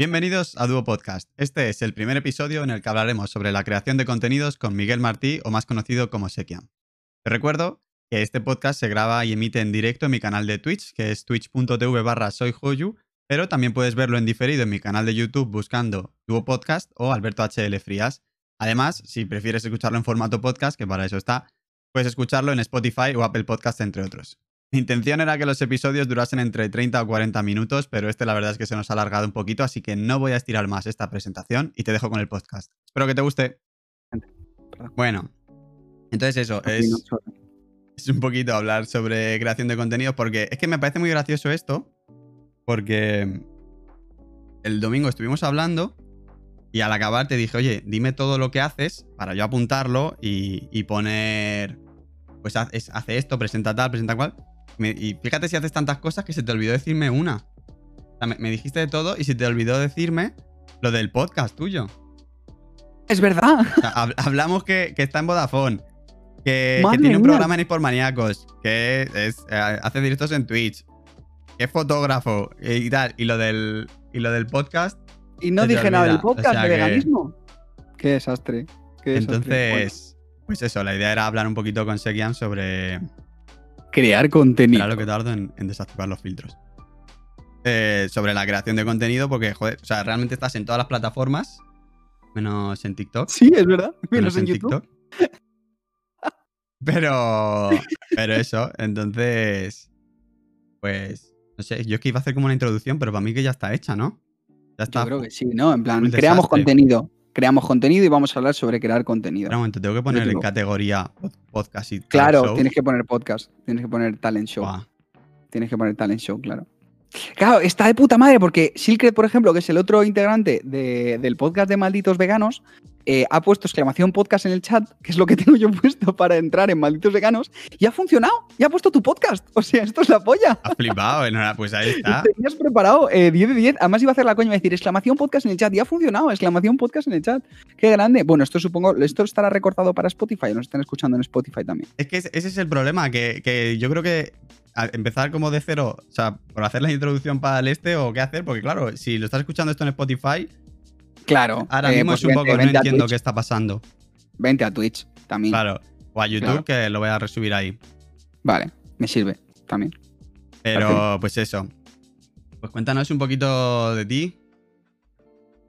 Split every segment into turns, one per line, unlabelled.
Bienvenidos a Duo Podcast. Este es el primer episodio en el que hablaremos sobre la creación de contenidos con Miguel Martí, o más conocido como Sekiam. Te recuerdo que este podcast se graba y emite en directo en mi canal de Twitch, que es twitch.tv barra soyhoyu, pero también puedes verlo en diferido en mi canal de YouTube buscando Duo Podcast o Alberto HL Frías. Además, si prefieres escucharlo en formato podcast, que para eso está, puedes escucharlo en Spotify o Apple Podcast, entre otros. Mi intención era que los episodios durasen entre 30 o 40 minutos, pero este la verdad es que se nos ha alargado un poquito, así que no voy a estirar más esta presentación y te dejo con el podcast. Espero que te guste. Bueno, entonces eso, es, es un poquito hablar sobre creación de contenido, porque es que me parece muy gracioso esto, porque el domingo estuvimos hablando y al acabar te dije, oye, dime todo lo que haces para yo apuntarlo y, poner, pues hace esto, presenta tal, presenta cual y fíjate si haces tantas cosas que se te olvidó decirme una. me, dijiste de todo y se te olvidó decirme lo del podcast tuyo.
Es verdad.
hablamos que, está en Vodafone. Que, tiene un programa en Maníacos. Que es, eh, hace directos en Twitch. Que es fotógrafo y tal. Y lo del, y lo del podcast.
Y no dije nada del podcast de veganismo. Qué desastre.
Entonces, pues eso, la idea era hablar un poquito con Sekian sobre,
crear contenido.
Claro que tardo en, desactivar los filtros. Eh, sobre la creación de contenido, porque, joder, o sea, realmente estás en todas las plataformas, menos en TikTok.
Sí, es verdad, menos, en, YouTube.
Pero, pero eso, entonces, pues, no sé, yo es que iba a hacer como una introducción, pero para mí que ya está hecha, ¿no?
Ya está. Yo creo que sí, ¿no? En plan, creamos contenido creamos contenido y vamos a hablar sobre crear contenido.
un momento, tengo que poner en categoría podcast y
Claro, tienes que poner podcast, tienes que poner talent show. Tienes que poner talent show, claro. Claro, está de puta madre porque Silkred, por ejemplo, que es el otro integrante del podcast de Malditos Veganos, eh, ha puesto exclamación podcast en el chat, que es lo que tengo yo puesto para entrar en Malditos Veganos, y ha funcionado, y ha puesto tu podcast. O sea, esto es la polla.
Ha flipado, pues ahí está.
Tenías preparado 10 eh, de 10, además iba a hacer la coña y decir exclamación podcast en el chat, y ha funcionado, exclamación podcast en el chat. Qué grande. Bueno, esto supongo, esto estará recortado para Spotify, nos están escuchando en Spotify también.
Es que ese es el problema, que, que yo creo que empezar como de cero, o sea, por hacer la introducción para el este o qué hacer, porque claro, si lo estás escuchando esto en Spotify,
claro,
ahora eh, mismo pues es un poco, no entiendo qué está pasando.
Vente a Twitch también.
Claro, o a YouTube que lo voy a resubir ahí.
Vale, me sirve también.
Pero pues eso. Pues cuéntanos un poquito de ti.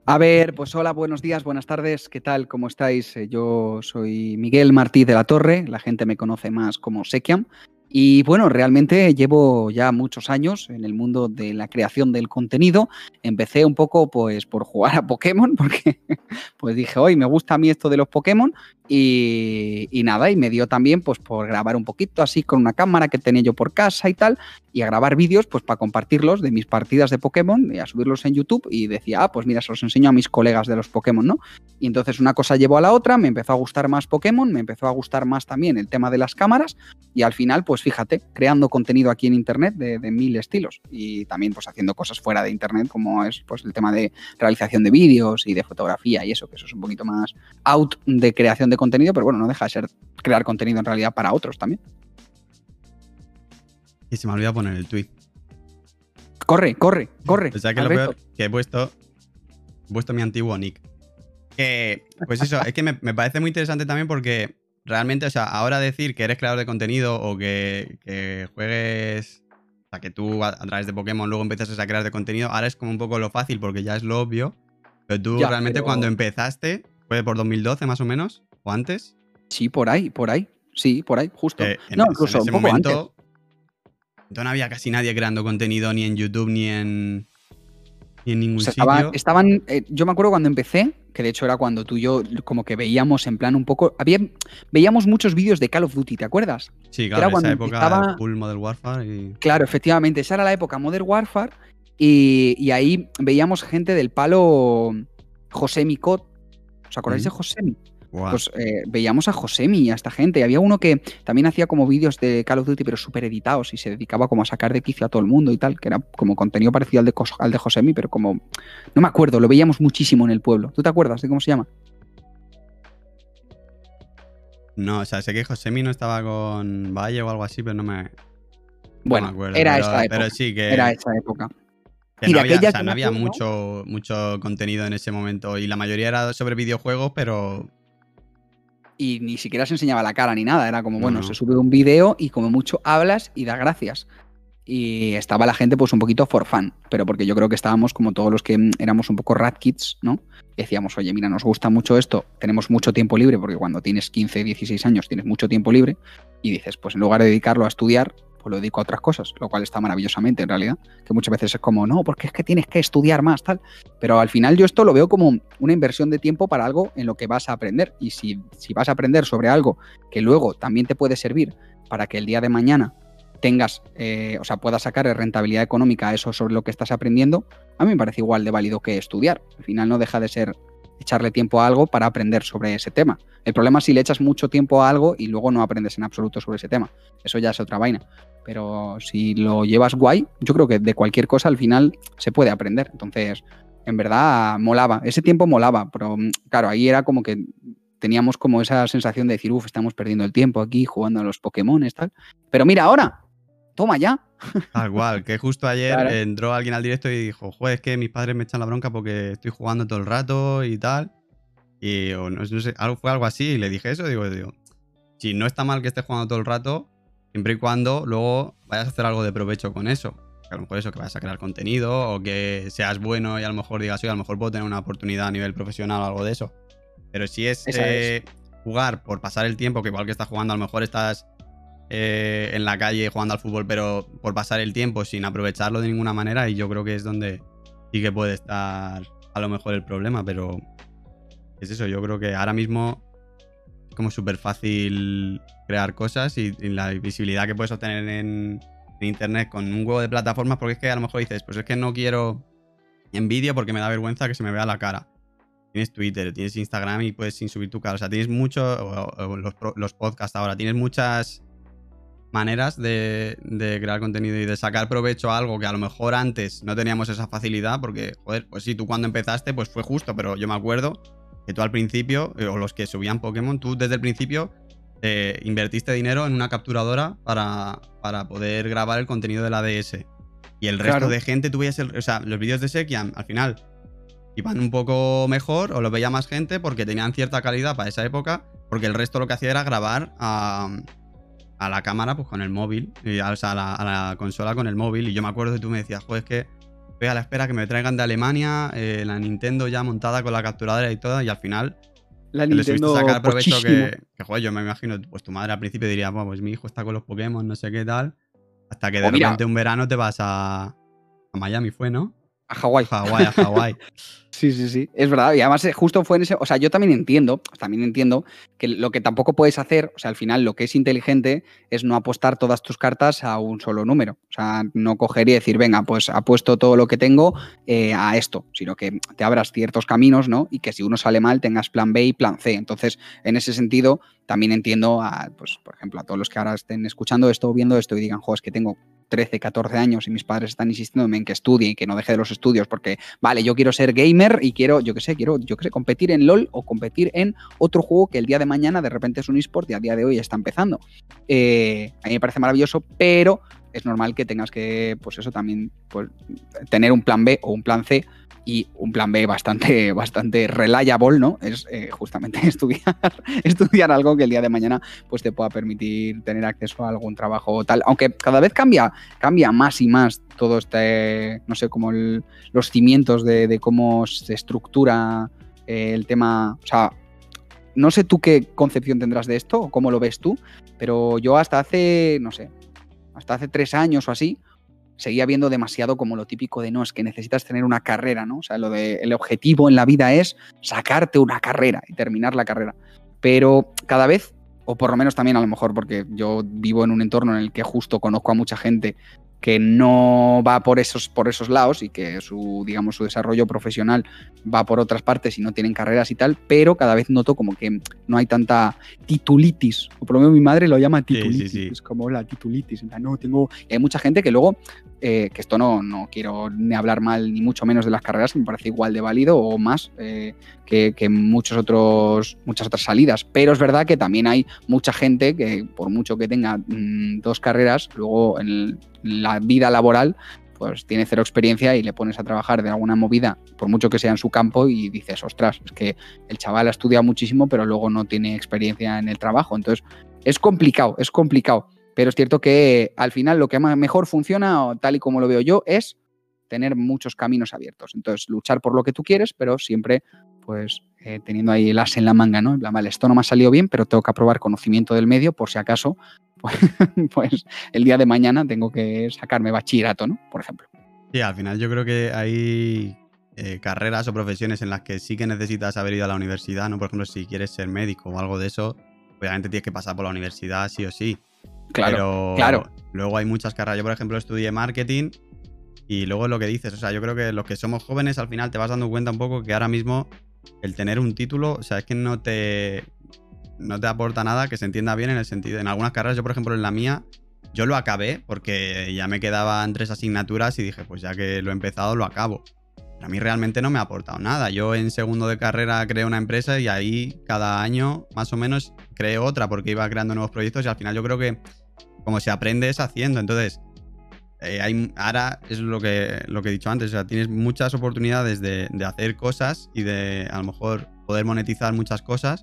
A ver, pues hola, buenos días, buenas tardes, ¿qué tal? ¿Cómo estáis? Eh, yo soy Miguel Martí de la Torre, la gente me conoce más como Sekiam. Y bueno, realmente llevo ya muchos años en el mundo de la creación del contenido. Empecé un poco pues por jugar a Pokémon, porque pues dije, hoy me gusta a mí esto de los Pokémon y, nada, y me dio también pues por grabar un poquito así con una cámara que tenía yo por casa y tal, y a grabar vídeos pues para compartirlos de mis partidas de Pokémon y a subirlos en YouTube y decía, ah, pues mira, se los enseño a mis colegas de los Pokémon, ¿no? Y entonces una cosa llevó a la otra, me empezó a gustar más Pokémon, me empezó a gustar más también el tema de las cámaras y al final pues fíjate, creando contenido aquí en Internet de, de mil estilos y también pues haciendo cosas fuera de Internet como es pues el tema de realización de vídeos y de fotografía y eso, que eso es un poquito más out de creación de contenido, pero bueno, no deja de ser crear contenido en realidad para otros también.
Y se me olvidó poner el tweet.
Corre, corre, corre.
O sea que lo peor que he puesto, he puesto mi antiguo nick. pues eso, es que me, parece muy interesante también porque realmente, o sea, ahora decir que eres creador de contenido o que, juegues, o sea, que tú a, través de Pokémon luego empiezas a crear de contenido, ahora es como un poco lo fácil porque ya es lo obvio. Pero tú realmente cuando empezaste, fue por 2012 más o menos, o antes.
Sí, por ahí, por ahí. Sí, por ahí, justo. no, incluso en ese un poco momento,
No había casi nadie creando contenido ni en YouTube ni en, ni en ningún
sitio. Estaban, eh, yo me acuerdo cuando empecé, que de hecho era cuando tú y yo como que veíamos en plan un poco. Había, veíamos muchos vídeos de Call of Duty, ¿te acuerdas?
Sí, claro, era esa época estaba... full Modern Warfare. Y...
Claro, efectivamente, esa era la época Modern Warfare. Y, y ahí veíamos gente del palo José Micot. ¿Os acordáis de Josemi? Pues eh, veíamos a Josemi y a esta gente. Y había uno que también hacía como vídeos de Call of Duty, pero súper editados y se dedicaba como a sacar de quicio a todo el mundo y tal, que era como contenido parecido al de, al de Josemi, pero como. No me acuerdo, lo veíamos muchísimo en el pueblo. ¿Tú te acuerdas de cómo se llama?
No, o sea, sé que Josemi no estaba con Valle o algo así, pero no me.
Bueno, era esa época. Pero sí que. Era esa época.
no había, no había mucho, mucho contenido en ese momento y la mayoría era sobre videojuegos, pero
y ni siquiera se enseñaba la cara ni nada. Era como, bueno, se sube un vídeo y como mucho hablas y das gracias. Y estaba la gente pues un poquito for fun, pero porque yo creo que estábamos como todos los que mm, éramos un poco rat kids, ¿no? Decíamos, oye, mira, nos gusta mucho esto, tenemos mucho tiempo libre, porque cuando tienes 15, 16 años tienes mucho tiempo libre, y dices, pues en lugar de dedicarlo a estudiar, pues lo dedico a otras cosas, lo cual está maravillosamente en realidad, que muchas veces es como, no, porque es que tienes que estudiar más, tal. Pero al final yo esto lo veo como una inversión de tiempo para algo en lo que vas a aprender. Y si, si vas a aprender sobre algo que luego también te puede servir para que el día de mañana tengas, eh, o sea, puedas sacar rentabilidad económica a eso sobre lo que estás aprendiendo, a mí me parece igual de válido que estudiar. Al final no deja de ser echarle tiempo a algo para aprender sobre ese tema. El problema es si le echas mucho tiempo a algo y luego no aprendes en absoluto sobre ese tema. Eso ya es otra vaina. Pero si lo llevas guay, yo creo que de cualquier cosa al final se puede aprender. Entonces, en verdad, molaba. Ese tiempo molaba, pero mm, claro, ahí era como que teníamos como esa sensación de decir, uff, estamos perdiendo el tiempo aquí jugando a los Pokémon, tal. Pero mira, ahora, toma ya.
Tal cual, que justo ayer entró alguien al directo y dijo, joder, es que mis padres me echan la bronca porque estoy jugando todo el rato y tal. Y no, sé, algo, fue algo así y le dije eso, digo, digo, si no está mal que estés jugando todo el rato, Siempre y cuando luego vayas a hacer algo de provecho con eso. Que a lo mejor eso, que vayas a crear contenido o que seas bueno y a lo mejor digas, oye, a lo mejor puedo tener una oportunidad a nivel profesional o algo de eso. Pero si es, eh, jugar por pasar el tiempo, que igual que estás jugando, a lo mejor estás eh, en la calle jugando al fútbol, pero por pasar el tiempo sin aprovecharlo de ninguna manera, y yo creo que es donde sí que puede estar a lo mejor el problema, pero es eso, yo creo que ahora mismo es como súper fácil crear cosas y, la visibilidad que puedes obtener en, internet con un huevo de plataformas, porque es que a lo mejor dices, pues es que no quiero en vídeo porque me da vergüenza que se me vea la cara. Tienes Twitter, tienes Instagram y puedes sin subir tu cara. O sea, tienes mucho, los, los, podcasts ahora, tienes muchas maneras de, de, crear contenido y de sacar provecho a algo que a lo mejor antes no teníamos esa facilidad, porque, joder, pues sí, tú cuando empezaste, pues fue justo, pero yo me acuerdo que tú al principio, o los que subían Pokémon, tú desde el principio eh, invertiste dinero en una capturadora para, para, poder grabar el contenido de la DS. Y el resto de gente, tú veías el, o sea, los vídeos de Sekian al final iban un poco mejor o los veía más gente porque tenían cierta calidad para esa época, porque el resto lo que hacía era grabar a, a la cámara pues con el móvil, y, o sea, a la, a la, consola con el móvil. Y yo me acuerdo que tú me decías, joder, es que voy a la espera que me traigan de Alemania eh, la Nintendo ya montada con la capturadora y todo, y al final
la Nintendo sacar provecho que,
que, joder, yo me imagino, pues tu madre al principio diría, pues mi hijo está con los Pokémon, no sé qué tal. Hasta que de repente un verano te vas a, a Miami, fue, ¿no?
A Hawái.
Hawái, a Hawái.
Sí, sí, sí, es verdad. Y además eh, justo fue en ese, o sea, yo también entiendo, también entiendo que lo que tampoco puedes hacer, o sea, al final lo que es inteligente es no apostar todas tus cartas a un solo número. O sea, no coger y decir, venga, pues apuesto todo lo que tengo eh, a esto, sino que te abras ciertos caminos, ¿no? Y que si uno sale mal tengas plan B y plan C. Entonces, en ese sentido, también entiendo a, pues, por ejemplo, a todos los que ahora estén escuchando esto viendo esto y digan, jo, es que tengo 13, 14 años y mis padres están insistiendo en que estudie y que no deje de los estudios porque, vale, yo quiero ser gamer y quiero, yo qué sé, quiero, yo qué competir en LOL o competir en otro juego que el día de mañana de repente es un eSport y a día de hoy está empezando. Eh, a mí me parece maravilloso, pero es normal que tengas que, pues eso también, pues, tener un plan B o un plan C y un plan B bastante, bastante reliable, ¿no? Es eh, justamente estudiar, estudiar algo que el día de mañana pues, te pueda permitir tener acceso a algún trabajo o tal. Aunque cada vez cambia, cambia más y más todo este, no sé, como los cimientos de, cómo se estructura eh, el tema. O sea, no sé tú qué concepción tendrás de esto o cómo lo ves tú, pero yo hasta hace, no sé, hasta hace tres años o así, seguía viendo demasiado como lo típico de no, es que necesitas tener una carrera, ¿no? O sea, lo de el objetivo en la vida es sacarte una carrera y terminar la carrera. Pero cada vez, o por lo menos también a lo mejor porque yo vivo en un entorno en el que justo conozco a mucha gente que no va por esos, por esos lados y que su, digamos, su desarrollo profesional va por otras partes y no tienen carreras y tal, pero cada vez noto como que no hay tanta titulitis, o por lo menos mi madre lo llama titulitis, es como la titulitis, no tengo, y hay mucha gente que luego, eh, que esto no, no quiero ni hablar mal ni mucho menos de las carreras, me parece igual de válido o más eh, que, muchos otros, muchas otras salidas, pero es verdad que también hay mucha gente que por mucho que tenga mm, dos carreras, luego en el la vida laboral pues tiene cero experiencia y le pones a trabajar de alguna movida, por mucho que sea en su campo, y dices, ostras, es que el chaval ha estudiado muchísimo, pero luego no tiene experiencia en el trabajo. Entonces, es complicado, es complicado. Pero es cierto que al final lo que mejor funciona, tal y como lo veo yo, es tener muchos caminos abiertos. Entonces, luchar por lo que tú quieres, pero siempre, pues, eh, teniendo ahí el as en la manga, ¿no? En plan, vale, esto no me ha salido bien, pero tengo que aprobar conocimiento del medio por si acaso, pues, pues el día de mañana tengo que sacarme bachillerato, ¿no? Por ejemplo.
Sí, al final yo creo que hay eh, carreras o profesiones en las que sí que necesitas haber ido a la universidad, ¿no? Por ejemplo, si quieres ser médico o algo de eso, obviamente tienes que pasar por la universidad sí o sí.
Claro,
pero
claro.
luego hay muchas carreras. Yo, por ejemplo, estudié marketing y luego lo que dices, o sea, yo creo que los que somos jóvenes al final te vas dando cuenta un poco que ahora mismo el tener un título, o sea, es que no te, no te aporta nada que se entienda bien en el sentido. En algunas carreras, yo por ejemplo en la mía, yo lo acabé porque ya me quedaban tres asignaturas y dije, pues ya que lo he empezado, lo acabo. Pero a mí realmente no me ha aportado nada. Yo en segundo de carrera creé una empresa y ahí cada año más o menos creé otra porque iba creando nuevos proyectos y al final yo creo que como se aprende es haciendo. Entonces, eh, ahora es lo que, he dicho antes, o sea, tienes muchas oportunidades de, hacer cosas y de a lo mejor poder monetizar muchas cosas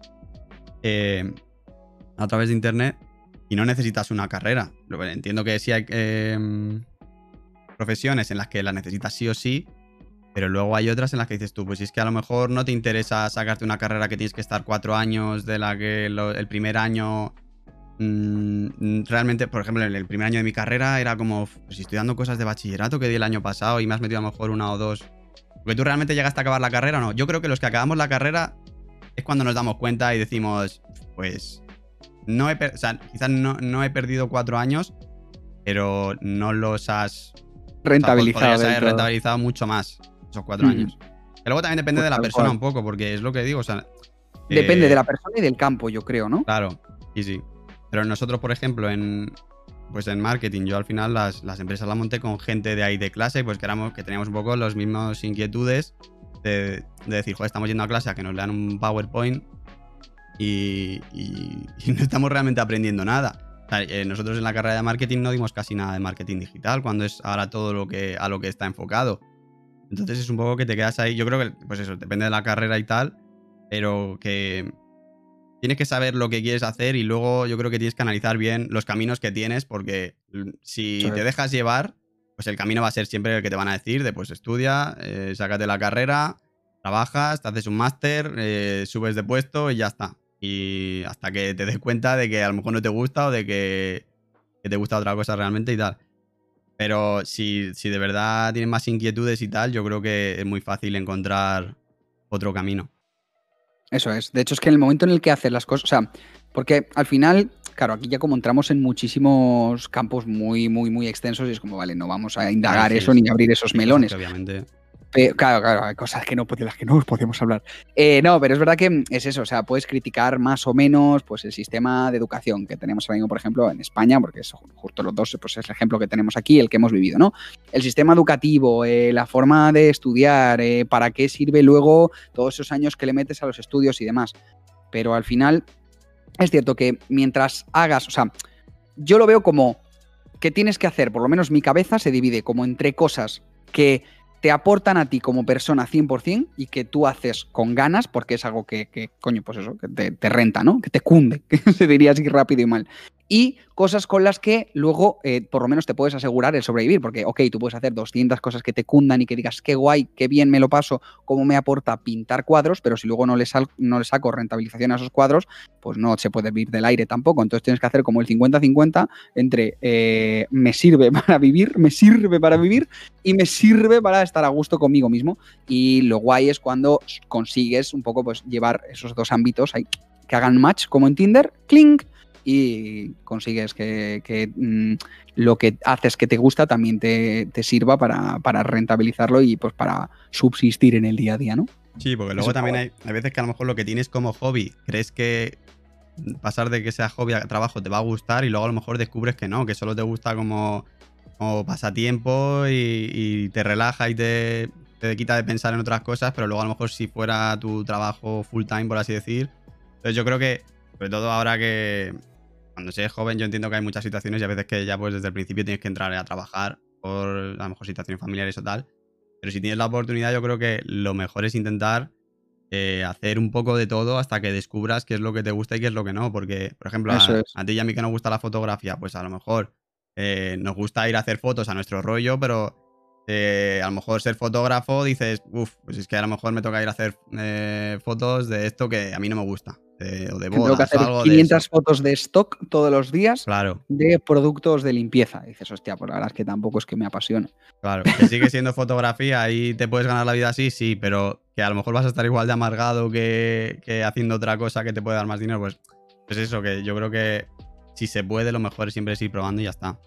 eh, a través de Internet y no necesitas una carrera. Entiendo que sí hay em, profesiones en las que la necesitas sí o sí, pero luego hay otras en las que dices tú, pues es que a lo mejor no te interesa sacarte una carrera que tienes que estar cuatro años, de la que el primer año Mm, realmente, por ejemplo, en el primer año de mi carrera era como, pues si estoy dando cosas de bachillerato que di el año pasado y me has metido a lo mejor una o dos. Porque tú realmente llegaste a acabar la carrera o no. Yo creo que los que acabamos la carrera es cuando nos damos cuenta y decimos, pues, no he, o sea, quizás no, he perdido cuatro años, pero no los has
rentabilizado.
rentabilizado mucho más esos cuatro mm. años. Que luego también depende pues de la persona un poco, porque es lo que digo, o sea...
Depende
de
la persona y del campo, yo creo, ¿no?
Claro, y sí. Pero nosotros, por ejemplo, en, pues en marketing, yo al final las, empresas las monté con gente de ahí de clase, pues que, éramos, que teníamos un poco las mismas inquietudes de, decir, joder, estamos yendo a clase a que nos lean un PowerPoint y, no estamos realmente aprendiendo nada. Eh, nosotros en la carrera de marketing no dimos casi nada de marketing digital, cuando es ahora todo lo que, a lo que está enfocado. Entonces es un poco que te quedas ahí. Yo creo que, pues eso, depende de la carrera y tal, pero que tienes que saber lo que quieres hacer y luego yo creo que tienes que analizar bien los caminos que tienes porque si te dejas llevar, pues el camino va a ser siempre el que te van a decir de pues estudia, eh, sácate la carrera, trabajas, te haces un máster, eh, subes de puesto y ya está. Y hasta que te des cuenta de que a lo mejor no te gusta o de que, te gusta otra cosa realmente y tal. Pero si, si de verdad tienes más inquietudes y tal, yo creo que es muy fácil encontrar otro camino.
Eso es. De hecho, es que en el momento en el que haces las cosas, o sea, porque al final, claro, aquí ya como entramos en muchísimos campos muy, muy, muy extensos y es como, vale, no vamos a indagar eso ni abrir esos melones.
Obviamente
claro, claro, hay cosas que no, de las que no podemos hablar. Eh, no, pero es verdad que es eso, o sea, puedes criticar más o menos pues, el sistema de educación que tenemos ahora mismo, por ejemplo, en España, porque es justo los dos, pues es el ejemplo que tenemos aquí, el que hemos vivido, ¿no? El sistema educativo, eh, la forma de estudiar, eh, para qué sirve luego todos esos años que le metes a los estudios y demás. Pero al final, es cierto que mientras hagas, o sea, yo lo veo como que tienes que hacer, por lo menos mi cabeza se divide como entre cosas que te aportan a ti como persona 100% y que tú haces con ganas porque es algo que, coño, pues eso, que te, te, renta, ¿no? Que te cunde, que se diría así rápido y mal y cosas con las que luego eh, por lo menos te puedes asegurar el sobrevivir, porque, ok, tú puedes hacer 200 cosas que te cundan y que digas, qué guay, qué bien me lo paso, cómo me aporta pintar cuadros, pero si luego no le, no le saco rentabilización a esos cuadros, pues no se puede vivir del aire tampoco. Entonces tienes que hacer como el 50-50 entre eh, me sirve para vivir, me sirve para vivir y me sirve para estar a gusto conmigo mismo. Y lo guay es cuando consigues un poco pues llevar esos dos ámbitos ahí, que hagan match como en Tinder, clink y consigues que, mm, lo que haces que te gusta también te, sirva para, rentabilizarlo y pues para subsistir en el día a día, ¿no?
Sí, porque luego también hay, veces que a lo mejor lo que tienes como hobby, crees que pasar de que sea hobby a trabajo te va a gustar y luego a lo mejor descubres que no, que solo te gusta como, pasatiempo y, te relaja y te, te quita de pensar en otras cosas, pero luego a lo mejor si fuera tu trabajo full time, por así decir. Entonces yo creo que, sobre todo ahora que, cuando seas joven yo entiendo que hay muchas situaciones y a veces que ya pues desde el principio tienes que entrar a trabajar por a lo mejor situaciones familiares o tal. Pero si tienes la oportunidad, yo creo que lo mejor es intentar eh, hacer un poco de todo hasta que descubras qué es lo que te gusta y qué es lo que no. Porque, por ejemplo, a, ti y a mí que nos gusta la fotografía, pues a lo mejor eh, nos gusta ir a hacer fotos a nuestro rollo, pero eh, a lo mejor ser fotógrafo dices, uff, pues es que a lo mejor me toca ir a hacer fotos de esto que a mí no me gusta. O de bodas, Tengo que hacer
500 fotos de stock todos los días
claro.
de productos de limpieza. dices, hostia, pues la verdad es que tampoco es que me apasione.
Claro, que sigue siendo fotografía y te puedes ganar la vida así, sí, pero que a lo mejor vas a estar igual de amargado que, haciendo otra cosa que te puede dar más dinero, pues es pues eso, que yo creo que si se puede, lo mejor es siempre es ir probando y ya está.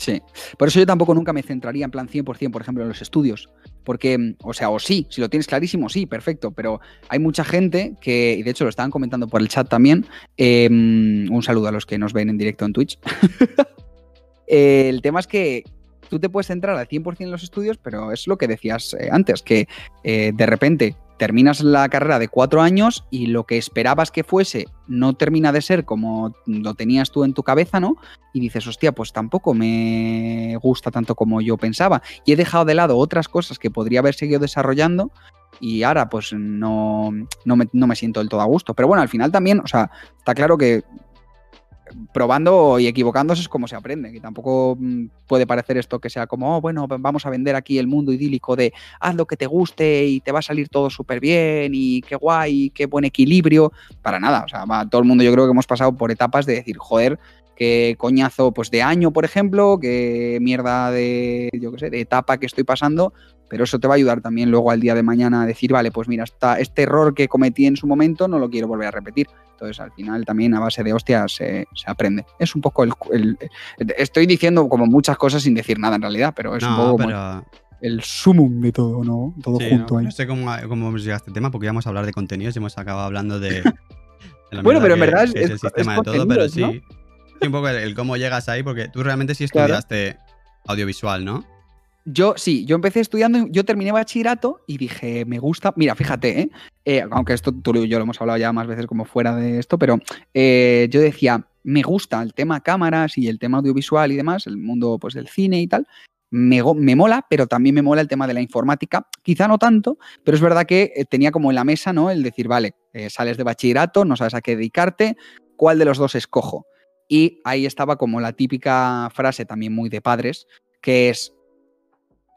Sí, por eso yo tampoco nunca me centraría en plan 100%, por ejemplo, en los estudios. Porque, o sea, o sí, si lo tienes clarísimo, sí, perfecto, pero hay mucha gente que, y de hecho lo estaban comentando por el chat también, em, un saludo a los que nos ven en directo en Twitch. el tema es que tú te puedes centrar al 100% en los estudios, pero es lo que decías eh, antes, que eh, de repente terminas la carrera de cuatro años y lo que esperabas que fuese no termina de ser como lo tenías tú en tu cabeza, ¿no? Y dices, hostia, pues tampoco me gusta tanto como yo pensaba. Y he dejado de lado otras cosas que podría haber seguido desarrollando y ahora pues no, no, me, no me siento del todo a gusto. Pero bueno, al final también, o sea, está claro que probando y equivocándose es como se aprende, que tampoco mm, puede parecer esto que sea como, oh, bueno, vamos a vender aquí el mundo idílico de haz lo que te guste y te va a salir todo súper bien y qué guay, qué buen equilibrio, para nada, o sea, todo el mundo yo creo que hemos pasado por etapas de decir, joder, qué coñazo pues de año, por ejemplo, qué mierda de, yo qué sé, de etapa que estoy pasando, pero eso te va a ayudar también luego al día de mañana a decir, vale, pues mira, este error que cometí en su momento no lo quiero volver a repetir. Entonces, al final también a base de hostias se, aprende. Es un poco el, Estoy diciendo como muchas cosas sin decir nada en realidad, pero es un poco el sumum de todo, ¿no? Todo junto ahí.
No sé cómo, cómo hemos llegado a este tema, porque ya hemos hablado de contenidos y hemos acabado hablando de.
bueno, pero en verdad es,
el sistema de todo, pero sí. Un poco el, cómo llegas ahí, porque tú realmente sí estudiaste audiovisual, ¿no?
Yo sí, yo empecé estudiando, yo terminé bachillerato y dije, me gusta, mira, fíjate, ¿eh? Eh, aunque esto tú y yo lo hemos hablado ya más veces como fuera de esto, pero eh, yo decía, me gusta el tema cámaras y el tema audiovisual y demás, el mundo pues del cine y tal, me, me, mola, pero también me mola el tema de la informática. Quizá no tanto, pero es verdad que tenía como en la mesa, ¿no? El decir, vale, sales de bachillerato, no sabes a qué dedicarte, ¿cuál de los dos escojo? Y ahí estaba como la típica frase también muy de padres, que es,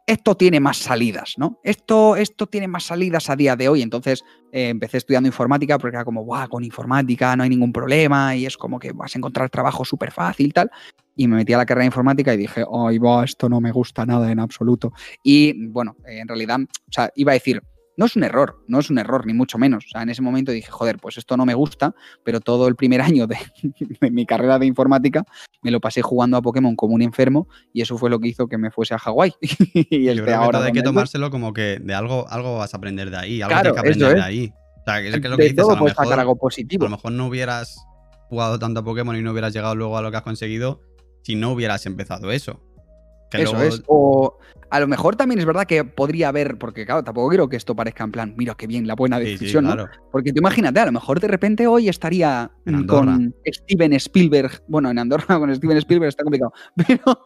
esto tiene más salidas, ¿no? Esto, esto tiene más salidas a día de hoy. Entonces eh, empecé estudiando informática porque era como, guau, con informática no hay ningún problema y es como que vas a encontrar trabajo súper fácil y tal. Y me metí a la carrera de informática y dije, ay, va, esto no me gusta nada en absoluto. Y bueno, en realidad, o sea, iba a decir, no es un error, no es un error, ni mucho menos. O sea, en ese momento dije, joder, pues esto no me gusta, pero todo el primer año de, mi carrera de informática me lo pasé jugando a Pokémon como un enfermo y eso fue lo que hizo que me fuese a Hawái.
y el de ahora. hay que tomárselo como que de algo, algo vas a aprender de ahí, algo hay que aprender de ahí. O sea, que es, lo que dices, a lo, mejor,
algo positivo.
a lo mejor no hubieras jugado tanto a Pokémon y no hubieras llegado luego a lo que has conseguido si no hubieras empezado eso.
Eso es. O a lo mejor también es verdad que podría haber, porque claro, tampoco quiero que esto parezca en plan, mira qué bien, la buena decisión, ¿no? Porque tú imagínate, a lo mejor de repente hoy estaría con Steven Spielberg, bueno, en Andorra con Steven Spielberg está complicado, pero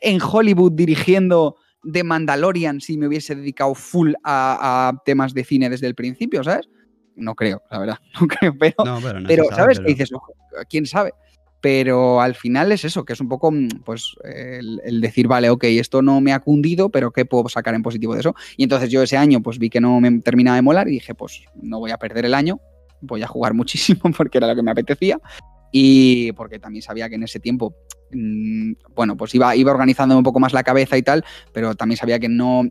en Hollywood dirigiendo The Mandalorian si me hubiese dedicado full a, temas de cine desde el principio, ¿sabes? No creo, la verdad, no creo, pero, pero, ¿sabes? qué dices, quién sabe pero al final es eso, que es un poco mm, pues el, decir, vale, ok, esto no me ha cundido, pero ¿qué puedo sacar en positivo de eso? Y entonces yo ese año pues vi que no me terminaba de molar y dije, pues no voy a perder el año, voy a jugar muchísimo porque era lo que me apetecía y porque también sabía que en ese tiempo, mm, bueno, pues iba, iba organizándome un poco más la cabeza y tal, pero también sabía que no,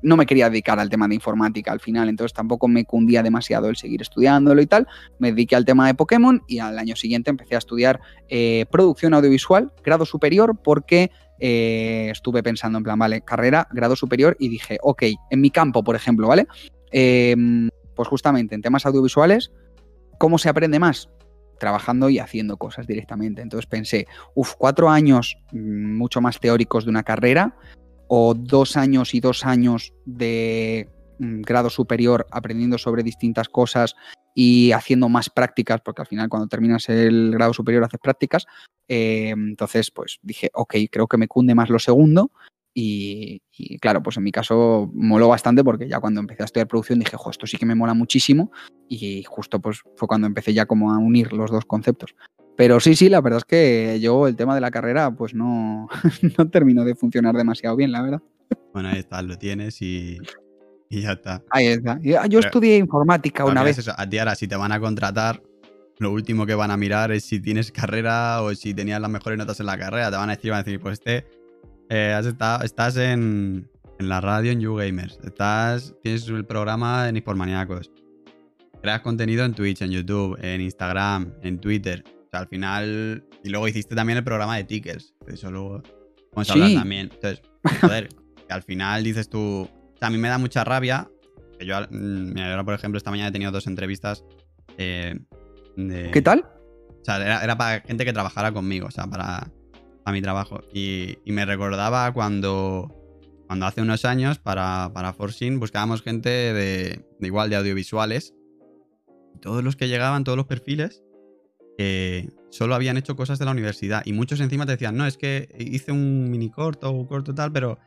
no me quería dedicar al tema de informática al final, entonces tampoco me cundía demasiado el seguir estudiándolo y tal, me dediqué al tema de Pokémon y al año siguiente empecé a estudiar eh, producción audiovisual, grado superior, porque eh, estuve pensando en plan, vale, carrera, grado superior y dije, ok, en mi campo, por ejemplo, ¿vale? Em, pues justamente en temas audiovisuales, ¿cómo se aprende más? Trabajando y haciendo cosas directamente. Entonces pensé, uff, cuatro años mm, mucho más teóricos de una carrera o dos años y dos años de mm, grado superior aprendiendo sobre distintas cosas y haciendo más prácticas, porque al final cuando terminas el grado superior haces prácticas. Eh, entonces, pues dije, ok, creo que me cunde más lo segundo Y, claro, pues en mi caso moló bastante porque ya cuando empecé a estudiar producción dije, jo, esto sí que me mola muchísimo y justo pues fue cuando empecé ya como a unir los dos conceptos. Pero sí, sí, la verdad es que yo el tema de la carrera pues no, no terminó de funcionar demasiado bien, la verdad.
Bueno, ahí está, lo tienes y, ya está.
Ahí está. Yo estudié informática una vez.
a ti ahora, si te van a contratar, lo último que van a mirar es si tienes carrera o si tenías las mejores notas en la carrera. Te van a decir, van a decir, pues este, eh, has estado, estás en, en, la radio en YouGamers, estás, tienes el programa en Hispormaníacos, creas contenido en Twitch, en YouTube, en Instagram, en Twitter. O sea, al final, y luego hiciste también el programa de tickers, eso luego vamos a hablar también. Entonces, joder, que al final dices tú, o sea, a mí me da mucha rabia, que yo, mm, ahora por ejemplo, esta mañana he tenido dos entrevistas. Eh,
¿Qué tal?
O sea, era, para gente que trabajara conmigo, o sea, para, mi trabajo. Y, me recordaba cuando, cuando hace unos años para, para Forcing buscábamos gente de, igual de audiovisuales. Todos los que llegaban, todos los perfiles, eh, solo habían hecho cosas de la universidad. Y muchos encima te decían, no, es que hice un mini corto o corto tal, pero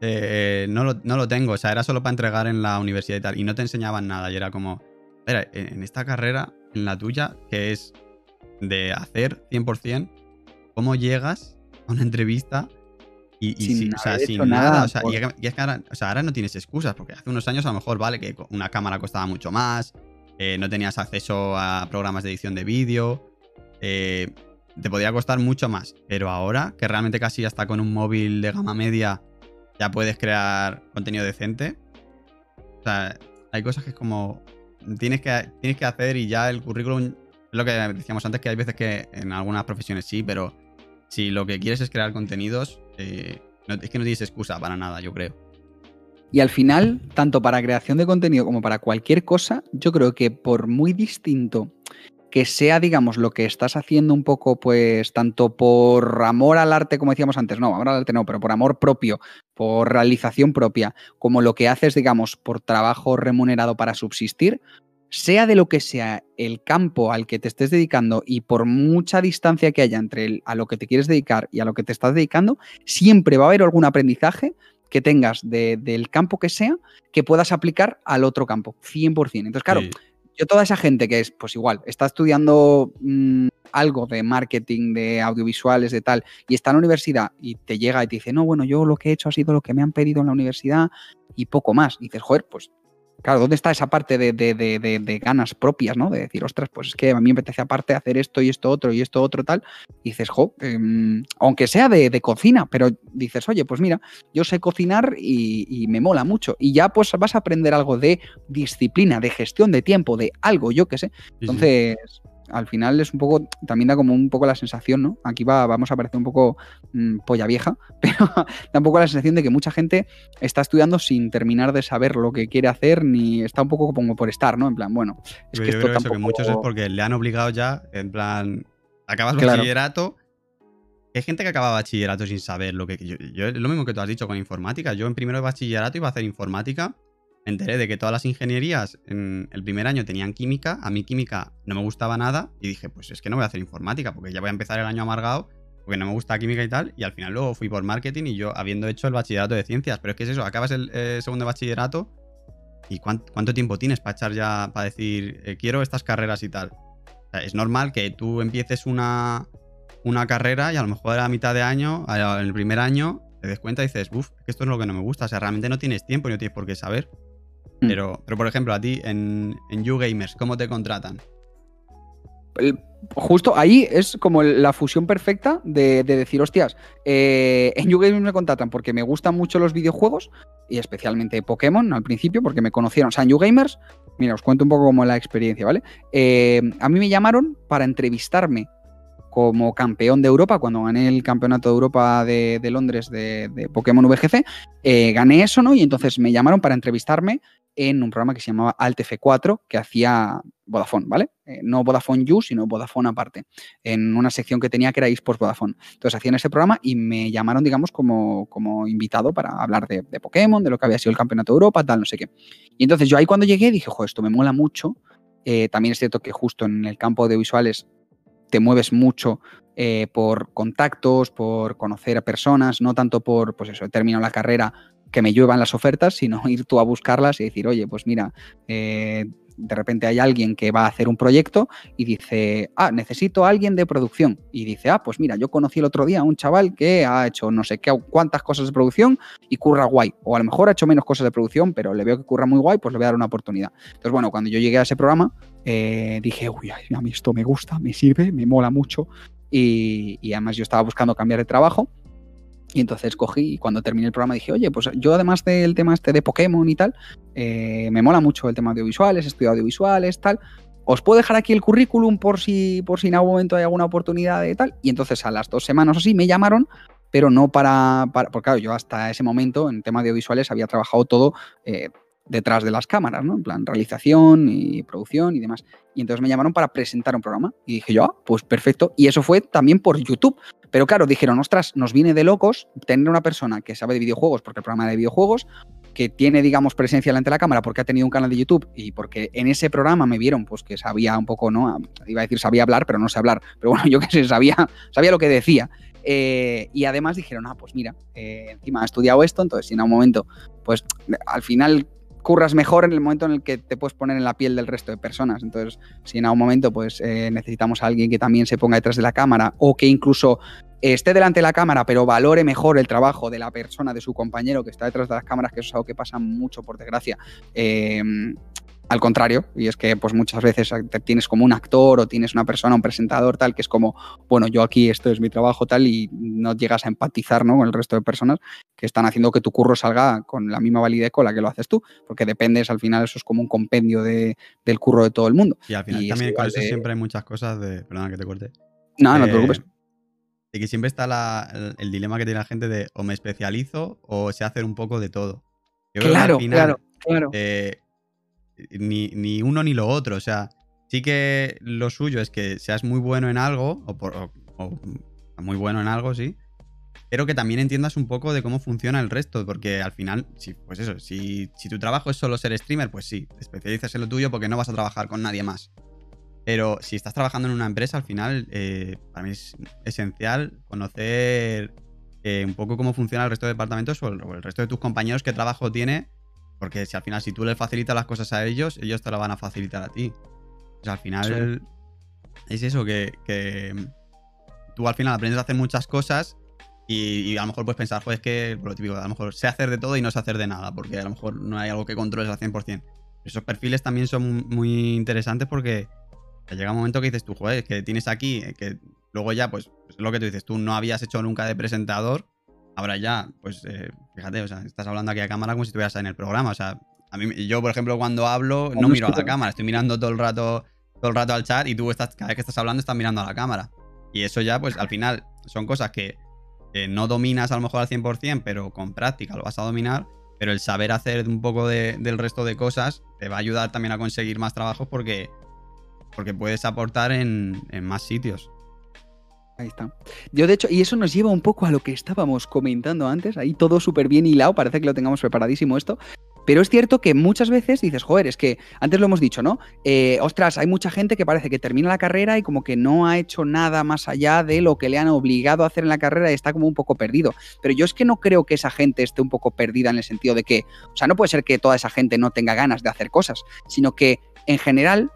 eh, no, lo, no, lo, tengo. O sea, era solo para entregar en la universidad y tal. Y no te enseñaban nada. Y era como, espera, en esta carrera en la tuya, que es de hacer 100%, cómo llegas a una entrevista y, sin, nada, O sea, y, es que ahora, o sea, ahora, no tienes excusas, porque hace unos años a lo mejor, vale, que una cámara costaba mucho más, eh, no tenías acceso a programas de edición de vídeo, eh, te podía costar mucho más. Pero ahora, que realmente casi hasta con un móvil de gama media ya puedes crear contenido decente, o sea, hay cosas que es como, tienes que, tienes que hacer y ya el currículum, es lo que decíamos antes, que hay veces que en algunas profesiones sí, pero si lo que quieres es crear contenidos, eh, es que no tienes excusa para nada, yo creo.
Y al final, tanto para creación de contenido como para cualquier cosa, yo creo que por muy distinto que sea, digamos, lo que estás haciendo un poco, pues, tanto por amor al arte, como decíamos antes, no, amor al arte no, pero por amor propio, por realización propia, como lo que haces, digamos, por trabajo remunerado para subsistir, sea de lo que sea el campo al que te estés dedicando y por mucha distancia que haya entre a lo que te quieres dedicar y a lo que te estás dedicando, siempre va a haber algún aprendizaje que tengas del campo que sea que puedas aplicar al otro campo, 100%. Entonces, claro, yo toda esa gente que es, pues igual, está estudiando mm, algo de marketing, de audiovisuales, de tal, y está en la universidad y te llega y te dice, no, bueno, yo lo que he hecho ha sido lo que me han pedido en la universidad y poco más. Y dices, joder, pues Claro, ¿dónde está esa parte de, ganas propias, ¿no? De decir, ostras, pues es que a mí me apetece aparte hacer esto y esto otro y esto otro tal. Y dices, jo, em, aunque sea de, cocina, pero dices, oye, pues mira, yo sé cocinar y, me mola mucho. Y ya pues vas a aprender algo de disciplina, de gestión de tiempo, de algo, yo qué sé. Entonces, al final es un poco, también da como un poco la sensación, ¿no? Aquí va, vamos a parecer un poco mm, polla vieja, pero da un poco la sensación de que mucha gente está estudiando sin terminar de saber lo que quiere hacer, ni está un poco como por estar, ¿no? En plan, bueno,
es que esto tampoco... Eso, que muchos es porque le han obligado ya, en plan, acabas bachillerato. Hay gente que acaba bachillerato sin saber lo que. Yo, yo, lo mismo que tú has dicho con informática. Yo en primero de bachillerato iba a hacer informática me enteré de que todas las ingenierías en el primer año tenían química, a mí química no me gustaba nada y dije, pues es que no voy a hacer informática porque ya voy a empezar el año amargado porque no me gusta química y tal, y al final luego fui por marketing y yo habiendo hecho el bachillerato de ciencias, pero es que es eso, acabas el eh, segundo bachillerato y cuánto, tiempo tienes para echar ya, para decir, eh, quiero estas carreras y tal. es normal que tú empieces una, una carrera y a lo mejor a mitad de año, en el primer año, te des cuenta y dices, uff, esto es lo que no me gusta, o sea, realmente no tienes tiempo y no tienes por qué saber. Mm. Pero, pero por ejemplo, a ti en, en YouGamers, ¿cómo te contratan?
justo ahí es como la fusión perfecta de, decir, hostias, eh, en YouGamers me contratan porque me gustan mucho los videojuegos y especialmente Pokémon al principio porque me conocieron. O sea, en YouGamers, mira, os cuento un poco como la experiencia, ¿vale? Eh, a mí me llamaron para entrevistarme como campeón de Europa, cuando gané el campeonato de Europa de, Londres de, Pokémon VGC, eh, gané eso, ¿no? Y entonces me llamaron para entrevistarme en un programa que se llamaba Alt F4 que hacía Vodafone, ¿vale? Eh, no Vodafone You, sino Vodafone aparte, en una sección que tenía que era eSports Vodafone. Entonces hacían ese programa y me llamaron, digamos, como, como invitado para hablar de, Pokémon, de lo que había sido el Campeonato de Europa, tal, no sé qué. Y entonces yo ahí cuando llegué dije, joder, esto me mola mucho. Eh, también es cierto que justo en el campo de visuales te mueves mucho eh, por contactos, por conocer a personas, no tanto por, pues eso, he terminado la carrera, que me lluevan las ofertas, sino ir tú a buscarlas y decir, oye, pues mira, eh, de repente hay alguien que va a hacer un proyecto y dice, ah, necesito a alguien de producción. Y dice, ah, pues mira, yo conocí el otro día a un chaval que ha hecho no sé qué, cuántas cosas de producción y curra guay. O a lo mejor ha hecho menos cosas de producción, pero le veo que curra muy guay, pues le voy a dar una oportunidad. Entonces, bueno, cuando yo llegué a ese programa, eh, dije, uy, a mí esto me gusta, me sirve, me mola mucho. Y, y además yo estaba buscando cambiar de trabajo y entonces cogí y cuando terminé el programa dije, oye, pues yo además del tema este de Pokémon y tal, eh, me mola mucho el tema audiovisuales, he estudiado audiovisuales, tal. Os puedo dejar aquí el currículum por si, por si en algún momento hay alguna oportunidad de tal. Y entonces a las dos semanas así me llamaron, pero no para, para porque claro, yo hasta ese momento en tema audiovisuales había trabajado todo eh, detrás de las cámaras, ¿no? En plan, realización y producción y demás. Y entonces me llamaron para presentar un programa. Y dije yo, ah, pues perfecto. Y eso fue también por YouTube. Pero claro, dijeron, ostras, nos viene de locos tener una persona que sabe de videojuegos, porque el programa de videojuegos, que tiene, digamos, presencia delante de la cámara porque ha tenido un canal de YouTube y porque en ese programa me vieron, pues que sabía un poco, ¿no? Iba a decir sabía hablar, pero no sé hablar. Pero bueno, yo qué sé, sabía, sabía lo que decía. Eh, y además dijeron, ah, pues mira, eh, encima ha estudiado esto, entonces si en un momento, pues al final curras mejor en el momento en el que te puedes poner en la piel del resto de personas. Entonces, si en algún momento pues eh, necesitamos a alguien que también se ponga detrás de la cámara o que incluso esté delante de la cámara, pero valore mejor el trabajo de la persona, de su compañero que está detrás de las cámaras, que eso es algo que pasa mucho, por desgracia, eh, al contrario, y es que pues muchas veces tienes como un actor o tienes una persona, un presentador tal, que es como, bueno, yo aquí esto es mi trabajo tal y no llegas a empatizar ¿no? con el resto de personas que están haciendo que tu curro salga con la misma validez con la que lo haces tú, porque dependes, al final eso es como un compendio de, del curro de todo el mundo.
Y al final también con eso siempre hay muchas cosas de, perdona que te corte.
No, no te preocupes.
Y que siempre está el, dilema que tiene la gente de o me especializo o sé hacer un poco de todo.
claro, claro, claro.
Eh, ni, uno ni lo otro. O sea, sí que lo suyo es que seas muy bueno en algo, o, muy bueno en algo, sí, pero que también entiendas un poco de cómo funciona el resto, porque al final, pues eso, si, tu trabajo es solo ser streamer, pues sí, te especializas en lo tuyo porque no vas a trabajar con nadie más. Pero si estás trabajando en una empresa, al final, eh, para mí es esencial conocer eh, un poco cómo funciona el resto de departamentos o el, resto de tus compañeros, qué trabajo tiene porque si al final, si tú les facilitas las cosas a ellos, ellos te lo van a facilitar a ti. O sea, al final es eso, que, tú al final aprendes a hacer muchas cosas y, a lo mejor puedes pensar, es que, lo típico, a lo mejor sé hacer de todo y no sé hacer de nada, porque a lo mejor no hay algo que controles al 100%. Esos perfiles también son muy interesantes porque llega un momento que dices tú, joder, que tienes aquí, que luego ya, pues, pues, lo que tú dices, tú no habías hecho nunca de presentador Ahora ya, pues eh, fíjate, o sea, estás hablando aquí a cámara como si estuvieras en el programa. O sea, a mí, yo, por ejemplo, cuando hablo, no miro a la cámara, estoy mirando todo el rato, todo el rato al chat y tú estás, cada vez que estás hablando estás mirando a la cámara. Y eso ya, pues al final, son cosas que no dominas a lo mejor al 100%, pero con práctica lo vas a dominar. Pero el saber hacer un poco del resto de cosas te va a ayudar también a conseguir más trabajos porque, porque puedes aportar en más sitios.
Ahí está. Yo, de hecho, y eso nos lleva un poco a lo que estábamos comentando antes, ahí todo súper bien hilado, parece que lo tengamos preparadísimo esto. Pero es cierto que muchas veces dices, joder, es que antes lo hemos dicho, ¿no? Eh, ostras, hay mucha gente que parece que termina la carrera y como que no ha hecho nada más allá de lo que le han obligado a hacer en la carrera y está como un poco perdido. Pero yo es que no creo que esa gente esté un poco perdida en el sentido de que, o sea, no puede ser que toda esa gente no tenga ganas de hacer cosas, sino que en general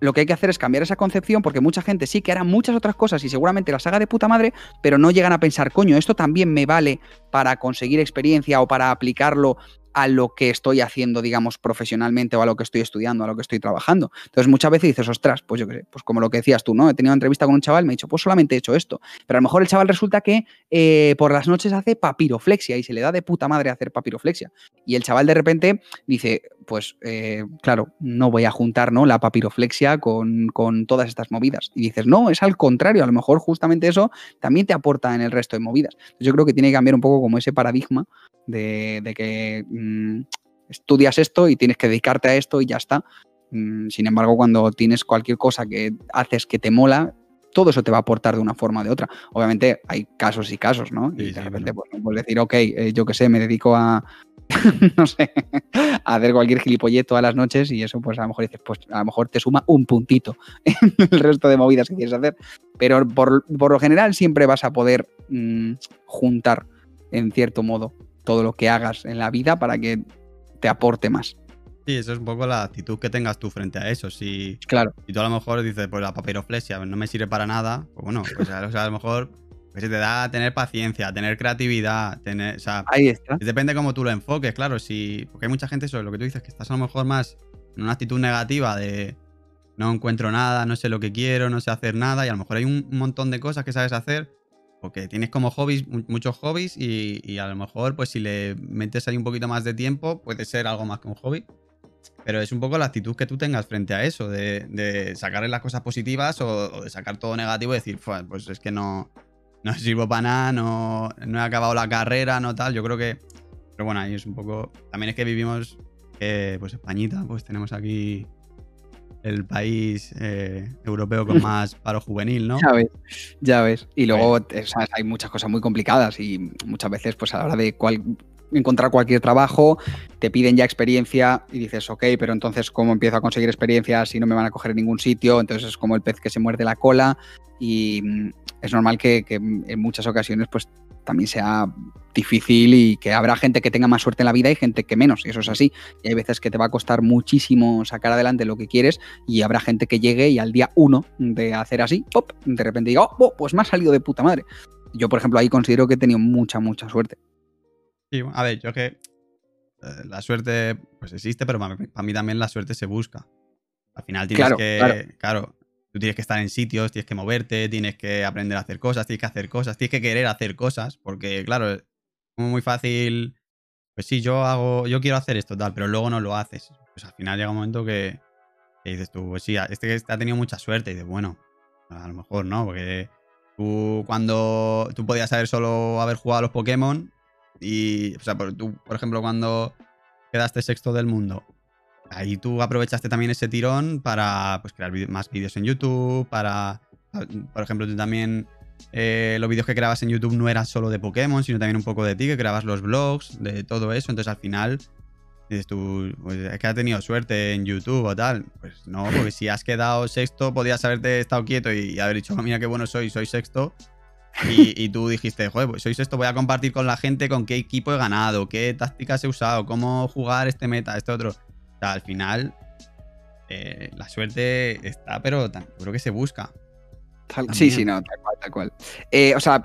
lo que hay que hacer es cambiar esa concepción porque mucha gente sí que hará muchas otras cosas y seguramente las haga de puta madre, pero no llegan a pensar, coño, esto también me vale para conseguir experiencia o para aplicarlo a lo que estoy haciendo, digamos, profesionalmente o a lo que estoy estudiando, a lo que estoy trabajando. Entonces muchas veces dices, ostras, pues yo qué sé, pues como lo que decías tú, ¿no? He tenido una entrevista con un chaval, me ha dicho, pues solamente he hecho esto. Pero a lo mejor el chaval resulta que eh, por las noches hace papiroflexia y se le da de puta madre hacer papiroflexia. Y el chaval de repente dice, pues eh, claro, no voy a juntar ¿no? la papiroflexia con, con, todas estas movidas. Y dices, no, es al contrario, a lo mejor justamente eso también te aporta en el resto de movidas. yo creo que tiene que cambiar un poco como ese paradigma de, que mm, estudias esto y tienes que dedicarte a esto y ya está. Mm, sin embargo, cuando tienes cualquier cosa que haces que te mola, todo eso te va a aportar de una forma o de otra. Obviamente hay casos y casos, ¿no? y de repente pues, decir, ok, eh, yo qué sé, me dedico a, no sé, hacer cualquier gilipollez todas las noches y eso pues a lo mejor dices, pues a lo mejor te suma un puntito en el resto de movidas que quieres hacer. Pero por, lo general siempre vas a poder mm, juntar en cierto modo todo lo que hagas en la vida para que te aporte más.
Sí, eso es un poco la actitud que tengas tú frente a eso. Si,
claro.
si tú a lo mejor dices, pues la papiroflexia no me sirve para nada, pues bueno, pues a lo mejor pues se te da tener paciencia, tener creatividad, tener. O sea,
Ahí está.
Depende cómo tú lo enfoques, claro. Si, porque hay mucha gente, eso lo que tú dices, que estás a lo mejor más en una actitud negativa de no encuentro nada, no sé lo que quiero, no sé hacer nada, y a lo mejor hay un montón de cosas que sabes hacer, porque tienes como hobbies, muchos hobbies, y, a lo mejor, pues si le metes ahí un poquito más de tiempo, puede ser algo más que un hobby. Pero es un poco la actitud que tú tengas frente a eso, de, sacarle las cosas positivas o, de sacar todo negativo y decir, pues es que no, no sirvo para nada, no, no he acabado la carrera, no tal. Yo creo que. Pero bueno, ahí es un poco. También es que vivimos, pues Españita, pues tenemos aquí el país eh, europeo con más paro juvenil, ¿no?
Ya ves, ya ves. Y luego hay muchas cosas muy complicadas y muchas veces, pues a la hora de cual, encontrar cualquier trabajo, te piden ya experiencia y dices, ok, pero entonces, ¿cómo empiezo a conseguir experiencia si no me van a coger en ningún sitio? Entonces es como el pez que se muerde la cola y mm, es normal que, en muchas ocasiones pues también sea difícil y que habrá gente que tenga más suerte en la vida y gente que menos, y eso es así. Y hay veces que te va a costar muchísimo sacar adelante lo que quieres y habrá gente que llegue y al día uno de hacer así, pop, de repente diga, oh, pues me ha salido de puta madre. Yo, por ejemplo, ahí considero que he tenido mucha, mucha suerte.
Sí, a ver, yo que eh, la suerte pues existe, pero para mí también la suerte se busca. Al final tienes que, claro. tú tienes que estar en sitios, tienes que moverte, tienes que aprender a hacer cosas, tienes que hacer cosas, tienes que querer hacer cosas, porque claro, es muy fácil, pues sí, yo hago, yo quiero hacer esto tal, pero luego no lo haces. Pues al final llega un momento que, dices tú, pues sí, este ha tenido mucha suerte y dices, bueno, a lo mejor no, porque tú cuando tú podías haber solo haber jugado a los Pokémon y, o sea, por, tú, por ejemplo, cuando quedaste sexto del mundo, ahí tú aprovechaste también ese tirón para pues, crear más vídeos en YouTube, para, por ejemplo, tú también, eh, los vídeos que grabas en YouTube no eran solo de Pokémon, sino también un poco de ti, que grabas los vlogs, de todo eso, entonces al final dices tú, pues, es que has tenido suerte en YouTube o tal. Pues no, porque si has quedado sexto, podías haberte estado quieto y, haber dicho, oh, mira qué bueno soy, soy sexto. Y, tú dijiste, joder, pues sois esto, voy a compartir con la gente con qué equipo he ganado, qué tácticas he usado, cómo jugar este meta, este otro. O sea, al final, eh, la suerte está, pero creo que se busca.
sí, sí, no, tal cual, tal cual. Eh, o sea,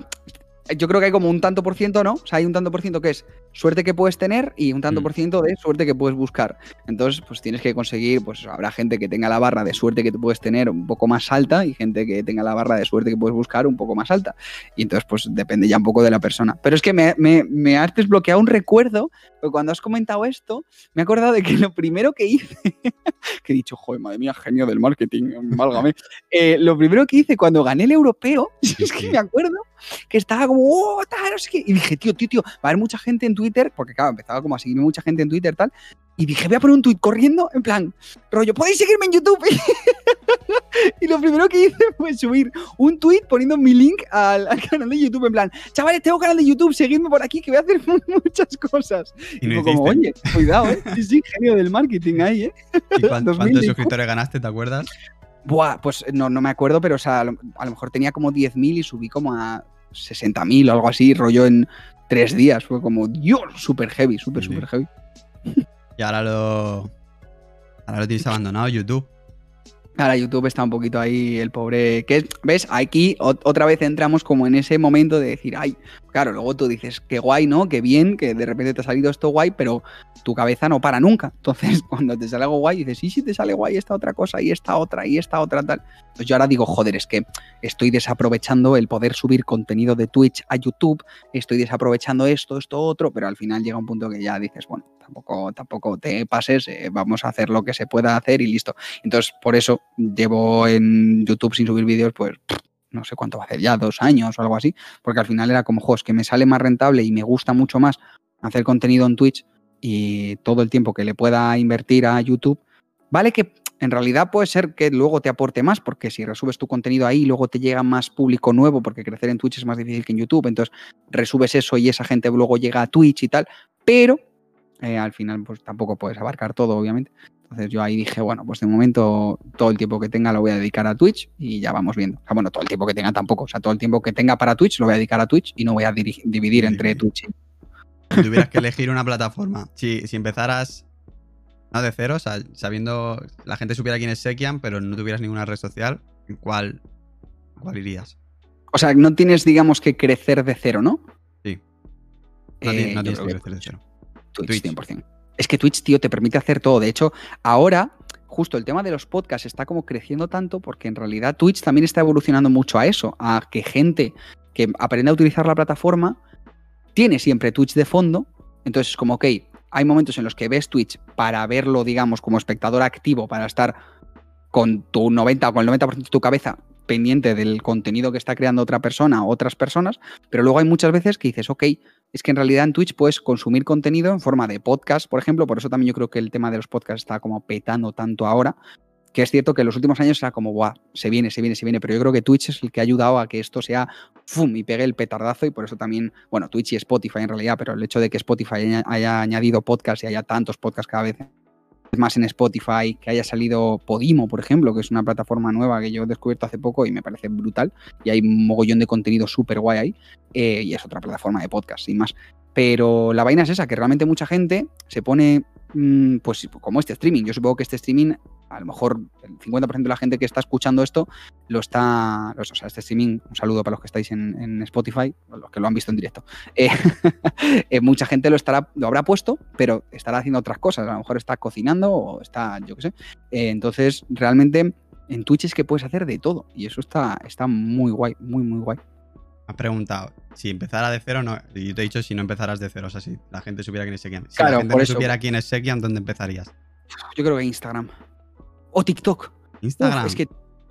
yo creo que hay como un tanto por ciento, ¿no? O sea, hay un tanto por ciento que es suerte que puedes tener y un tanto mm. por ciento de suerte que puedes buscar. Entonces, pues tienes que conseguir, pues habrá gente que tenga la barra de suerte que tú puedes tener un poco más alta y gente que tenga la barra de suerte que puedes buscar un poco más alta. Y entonces, pues depende ya un poco de la persona. Pero es que me, me, me has desbloqueado un recuerdo, porque cuando has comentado esto, me he acordado de que lo primero que hice, que he dicho, joder, madre mía, genio del marketing, válgame. Eh, lo primero que hice cuando gané el europeo, es que me acuerdo que estaba como, oh, tal, no sé qué. Y dije, tío, tío, tío, va a haber mucha gente en Twitter, porque claro, empezaba como a seguirme mucha gente en Twitter tal, y dije, voy a poner un tweet corriendo, en plan, rollo, podéis seguirme en YouTube. y lo primero que hice fue subir un tweet poniendo mi link al, canal de YouTube, en plan, chavales, tengo canal de YouTube, seguidme por aquí que voy a hacer muchas cosas. Y, y como, oye, cuidado, ¿eh? Sí, sí, genio del marketing ahí, ¿eh?
¿Y cuántos suscriptores ganaste, te acuerdas?
Buah, pues no, no me acuerdo, pero o sea, a lo, a lo mejor tenía como 10.000 y subí como a 60.000 o algo así, rollo en tres días. Fue como, Dios, súper heavy, súper, súper heavy.
Y ahora lo. Ahora lo tienes abandonado, YouTube.
Ahora YouTube está un poquito ahí, el pobre. que ¿Ves? Aquí otra vez entramos como en ese momento de decir, ay, claro, luego tú dices, qué guay, ¿no? Qué bien, que de repente te ha salido esto guay, pero tu cabeza no para nunca. Entonces, cuando te sale algo guay, dices, sí, sí, te sale guay esta otra cosa, y esta otra, y esta otra, tal. Pues yo ahora digo, joder, es que estoy desaprovechando el poder subir contenido de Twitch a YouTube, estoy desaprovechando esto, esto, otro, pero al final llega un punto que ya dices, bueno, tampoco, tampoco te pases, eh, vamos a hacer lo que se pueda hacer y listo. Entonces, por eso llevo en YouTube sin subir vídeos, pues no sé cuánto va a hacer ya, dos años o algo así, porque al final era como, jo, que me sale más rentable y me gusta mucho más hacer contenido en Twitch y todo el tiempo que le pueda invertir a YouTube, vale que en realidad puede ser que luego te aporte más, porque si resubes tu contenido ahí, luego te llega más público nuevo, porque crecer en Twitch es más difícil que en YouTube, entonces resubes eso y esa gente luego llega a Twitch y tal, pero eh, al final pues tampoco puedes abarcar todo, obviamente. Entonces yo ahí dije, bueno, pues de momento todo el tiempo que tenga lo voy a dedicar a Twitch y ya vamos viendo. O sea, bueno, todo el tiempo que tenga tampoco, o sea, todo el tiempo que tenga para Twitch lo voy a dedicar a Twitch y no voy a dividir entre Twitch y...
Si tuvieras que elegir una plataforma, si, si empezaras no de cero, o sea, sabiendo, la gente supiera quién es Sekian, pero no tuvieras ninguna red social, ¿en cuál, cuál irías?
O sea, no tienes, digamos, que crecer de cero, ¿no?
Sí. No,
Eh,
no tienes que crecer de cero.
Twitch,
Twitch.
100%. Es que Twitch, tío, te permite hacer todo. De hecho, ahora, justo el tema de los podcasts está como creciendo tanto porque en realidad Twitch también está evolucionando mucho a eso, a que gente que aprende a utilizar la plataforma tiene siempre Twitch de fondo. Entonces es como, ok, hay momentos en los que ves Twitch para verlo, digamos, como espectador activo, para estar con tu 90 o con el 90% de tu cabeza pendiente del contenido que está creando otra persona o otras personas, pero luego hay muchas veces que dices, ok, es que en realidad en Twitch puedes consumir contenido en forma de podcast, por ejemplo, por eso también yo creo que el tema de los podcasts está como petando tanto ahora, que es cierto que en los últimos años era como, guau, se viene, se viene, se viene, pero yo creo que Twitch es el que ha ayudado a que esto sea, ¡fum!, y pegue el petardazo, y por eso también, bueno, Twitch y Spotify en realidad, pero el hecho de que Spotify haya, añadido podcasts y haya tantos podcasts cada vez más en Spotify, que haya salido Podimo, por ejemplo, que es una plataforma nueva que yo he descubierto hace poco y me parece brutal, y hay un mogollón de contenido súper guay ahí, eh, y es otra plataforma de podcast, sin más. Pero la vaina es esa, que realmente mucha gente se pone, pues como este streaming. Yo supongo que este streaming, a lo mejor el 50% de la gente que está escuchando esto, lo está, o sea, este streaming, un saludo para los que estáis en, Spotify, los que lo han visto en directo. Eh, eh, mucha gente lo estará, lo habrá puesto, pero estará haciendo otras cosas. A lo mejor está cocinando o está, yo qué sé. Eh, entonces, realmente en Twitch es que puedes hacer de todo. Y eso está, está muy guay, muy, muy guay.
Me has preguntado si empezara de cero no. Y yo te he dicho si no empezaras de cero. O sea, si la gente supiera quién es Sekian. Si
Claro,
la gente
por
no
eso.
supiera quién es Sekian, ¿dónde empezarías?
Yo creo que Instagram. O TikTok. Uf,
Instagram.
es que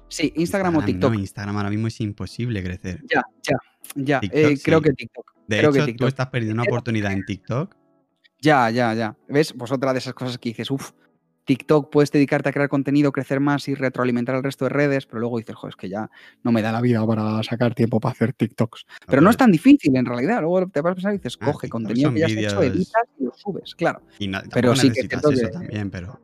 sí, Instagram, o TikTok.
No, Instagram ahora mismo es imposible crecer.
Ya, ya, ya.
TikTok,
Eh, creo
sí.
que TikTok.
De
creo que
hecho, tú
TikTok.
estás perdiendo una oportunidad en TikTok.
Ya, ya, ya. ¿Ves? Pues otra de esas cosas que dices, uff, TikTok puedes dedicarte a crear contenido, crecer más y retroalimentar al resto de redes, pero luego dices, joder, es que ya no me da la vida para sacar tiempo para hacer TikToks. Pero no es tan difícil en realidad. Luego te vas a pensar y dices,
Ah,
coge contenido que ya has hecho, editas y lo subes, claro.
Y no,
Pero sí
eso
que-
también, pero.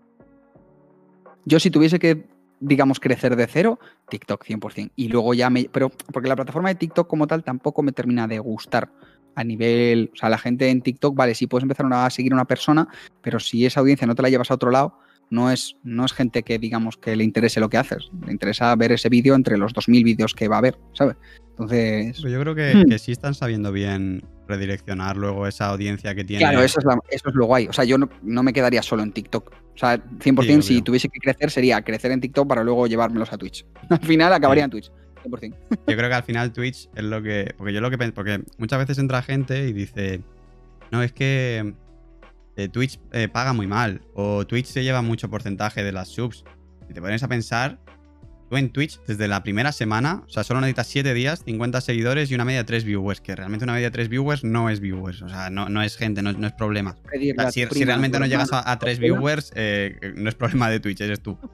Yo si tuviese que, digamos, crecer de cero, TikTok 100%. Y luego ya me... Pero porque la plataforma de TikTok como tal tampoco me termina de gustar a nivel... O sea, la gente en TikTok, vale, sí puedes empezar a seguir a una persona, pero si esa audiencia no te la llevas a otro lado, no es, no es gente que, digamos, que le interese lo que haces. Le interesa ver ese vídeo entre los 2.000 vídeos que va a haber, ¿sabes? Entonces...
Pero yo creo que,
Hmm.
que sí están sabiendo bien redireccionar luego esa audiencia que tiene.
Claro, eso es, la- eso es lo guay. O sea, yo no, no me quedaría solo en TikTok. O sea, 100%
Sí,
si tuviese que crecer sería crecer en TikTok para luego llevármelos a Twitch. Al final acabaría
Sí.
en Twitch. 100%.
Yo creo que al final Twitch es lo que. Porque yo lo que Porque muchas veces entra gente y dice. No, es que eh, Twitch eh, paga muy mal. O Twitch se lleva mucho porcentaje de las subs. Si te pones a pensar, tú en Twitch, desde la primera semana, o sea, solo necesitas 7 días, 50 seguidores y una media de 3 viewers. Que realmente una media de 3 viewers no es viewers. O sea, no, no es gente, no, no es problema. O sea, si, realmente no llegas a, a 3
tu abuela.
viewers, eh, no es problema de Twitch, eres tú.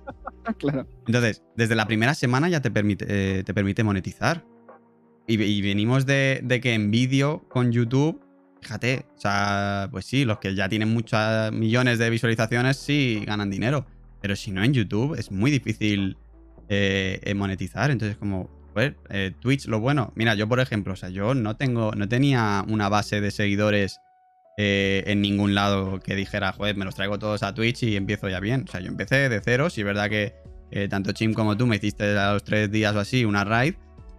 Claro.
Entonces, desde la primera semana ya te permite, eh, te permite monetizar. Y, y venimos de, de que en vídeo con YouTube, fíjate, o sea, pues sí, los que ya tienen muchos millones de visualizaciones sí ganan dinero. Pero si no en YouTube es muy difícil eh, eh, monetizar. Entonces, como, pues, Twitch, lo bueno. Mira, yo por ejemplo, o sea, yo no tengo, no tenía una base de seguidores en ningún lado que dijera, joder, me los traigo todos a Twitch y empiezo ya bien. O sea, yo empecé de cero, si es verdad que tanto Chim como tú me hiciste a los tres días o así una raid,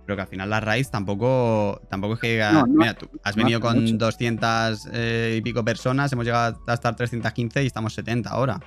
pero que al final las raids tampoco, tampoco es que...
No, no
mira, tú has venido con
mucho.
200 eh, y pico personas, hemos llegado a estar 315 y estamos 70 ahora.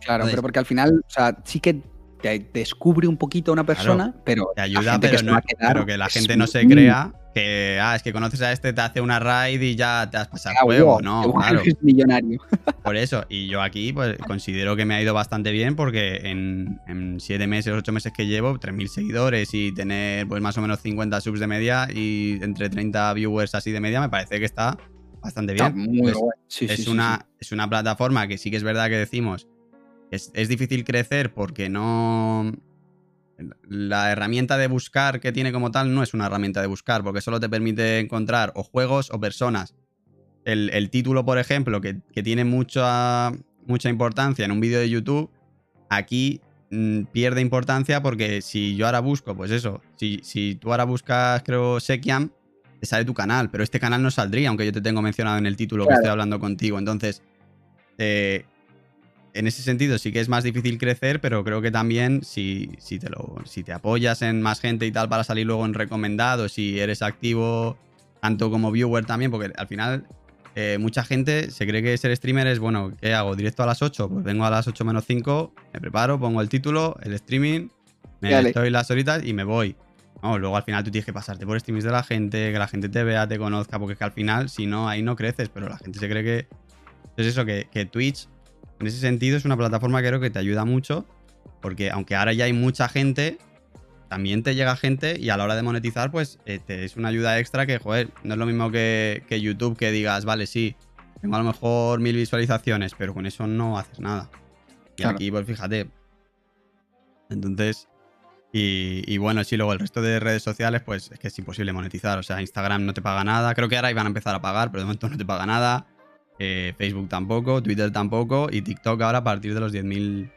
Claro,
Entonces-
pero porque al final, o sea, sí que te descubre un poquito a una persona, pero.
Te ayuda,
que
pero,
se
no-
quedar
pero que la
es
gente no se crea que, ah, es que conoces a este, te hace una raid y ya te has pasado el juego. No, claro.
millonario.
Por eso, y yo aquí pues considero que me ha ido bastante bien porque en, en siete meses, ocho meses que llevo, 3.000 seguidores y tener pues más o menos 50 subs de media y entre 30 viewers así de media me parece que está bastante
Está
bien.
muy sí,
es,
sí,
una,
sí.
es una plataforma que sí que es verdad que decimos, es, es difícil crecer porque no... La herramienta de buscar que tiene como tal no es una herramienta de buscar porque solo te permite encontrar o juegos o personas. el, el título, por ejemplo, que, que tiene mucha, mucha importancia en un vídeo de YouTube, aquí mm, pierde importancia porque si yo ahora busco, pues eso, si, si tú ahora buscas, creo, Sekiam, te sale tu canal, pero este canal no saldría, aunque yo te tengo mencionado en el título que estoy hablando contigo. Entonces, eh, en ese sentido sí que es más difícil crecer, pero creo que también si, si, te lo, si te apoyas en más gente y tal para salir luego en recomendados, si eres activo tanto como viewer también, porque al final eh, mucha gente se cree que ser streamer es, bueno, ¿qué hago? ¿Directo a las 8? Pues vengo a las 8 menos 5, me preparo, pongo el título, el streaming, me
Dale.
estoy las horitas y me voy. No, luego al final tú tienes que pasarte por streamings de la gente, que la gente te vea, te conozca, porque es que al final, si no, ahí no creces, pero la gente se cree que... Es eso, que, que Twitch, en ese sentido, es una plataforma que creo que te ayuda mucho, porque aunque ahora ya hay mucha gente, también te llega gente y a la hora de monetizar, pues eh, te es una ayuda extra que, joder, no es lo mismo que, que YouTube que digas, vale, sí, tengo a lo mejor mil visualizaciones, pero con eso no haces nada. Y
Claro.
aquí, pues fíjate. Entonces, y, y bueno, sí, luego el resto de redes sociales, pues es que es imposible monetizar. O sea, Instagram no te paga nada. Creo que ahora iban a empezar a pagar, pero de momento no te paga nada. Eh, Facebook tampoco, Twitter tampoco. Y TikTok ahora a partir de los 10.000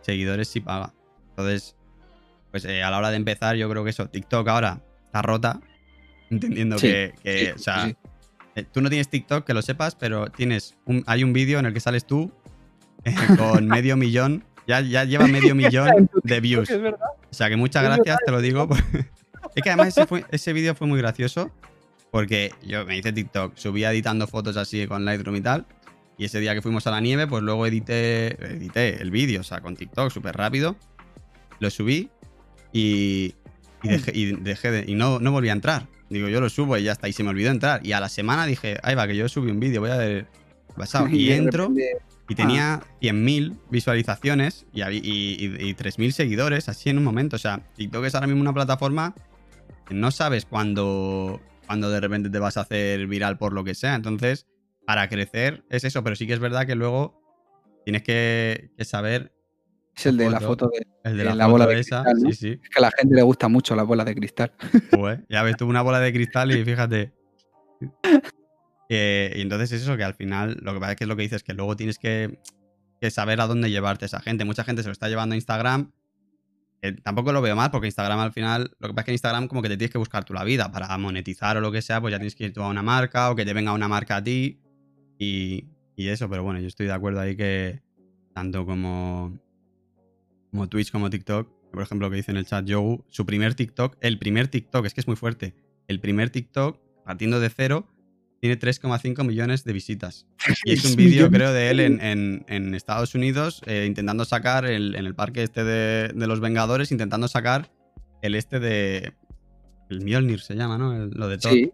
seguidores sí paga. Entonces, pues eh, a la hora de empezar, yo creo que eso, TikTok ahora está rota. Entendiendo
Sí,
que, que,
sí,
o sea,
sí,
eh, tú no tienes TikTok, que lo sepas, pero tienes un, hay un vídeo en el que sales tú con medio millón. Ya, ya lleva medio millón de views. O sea que muchas gracias, te lo digo. es que además ese, fue- ese vídeo fue muy gracioso porque yo me hice TikTok, subía editando fotos así con Lightroom y tal. Y ese día que fuimos a la nieve, pues luego edité, edité el vídeo, o sea, con TikTok súper rápido. Lo subí y, y dejé, y dejé de- y no, no volví a entrar. Digo, yo lo subo y ya está. Y se me olvidó entrar. Y a la semana dije, ay, va, que yo subí un vídeo, voy a ver pasado. Y entro
repente-
y tenía 100.000 visualizaciones y, habí- y, y- y 3.000 seguidores así en un momento. O sea, TikTok es ahora mismo una plataforma que no sabes cuándo, cuándo de repente te vas a hacer viral por lo que sea. Entonces, para crecer es eso, pero sí que es verdad que luego tienes que, que saber
Es el de la
foto.
de.
el de la,
la
foto
bola de
esa.
cristal, ¿no?
Sí, sí.
Es que a la gente le gusta mucho las bolas de cristal.
Ya ves tú una bola de cristal y fíjate. Eh, y entonces es eso que al final, lo que pasa es que es lo que dices, que luego tienes que, que saber a dónde llevarte esa gente. Mucha gente se lo está llevando a Instagram. Que tampoco lo veo mal, porque Instagram al final, lo que pasa es que Instagram como que te tienes que buscar tú la vida. Para monetizar o lo que sea, pues ya tienes que ir tú a una marca o que te venga una marca a ti. Y, y eso, pero bueno, yo estoy de acuerdo ahí que tanto como, como Twitch como TikTok, por ejemplo, que dice en el chat Yogu, su primer TikTok, el primer TikTok, es que es muy fuerte, el primer TikTok, partiendo de cero, tiene 3,5 millones de visitas. Y es un vídeo, creo, de él en, en- en Estados Unidos, eh, intentando sacar el- en el parque este de, de los Vengadores, intentando sacar el este de... El Mjolnir se llama, ¿no? El- lo de Thor.
Sí.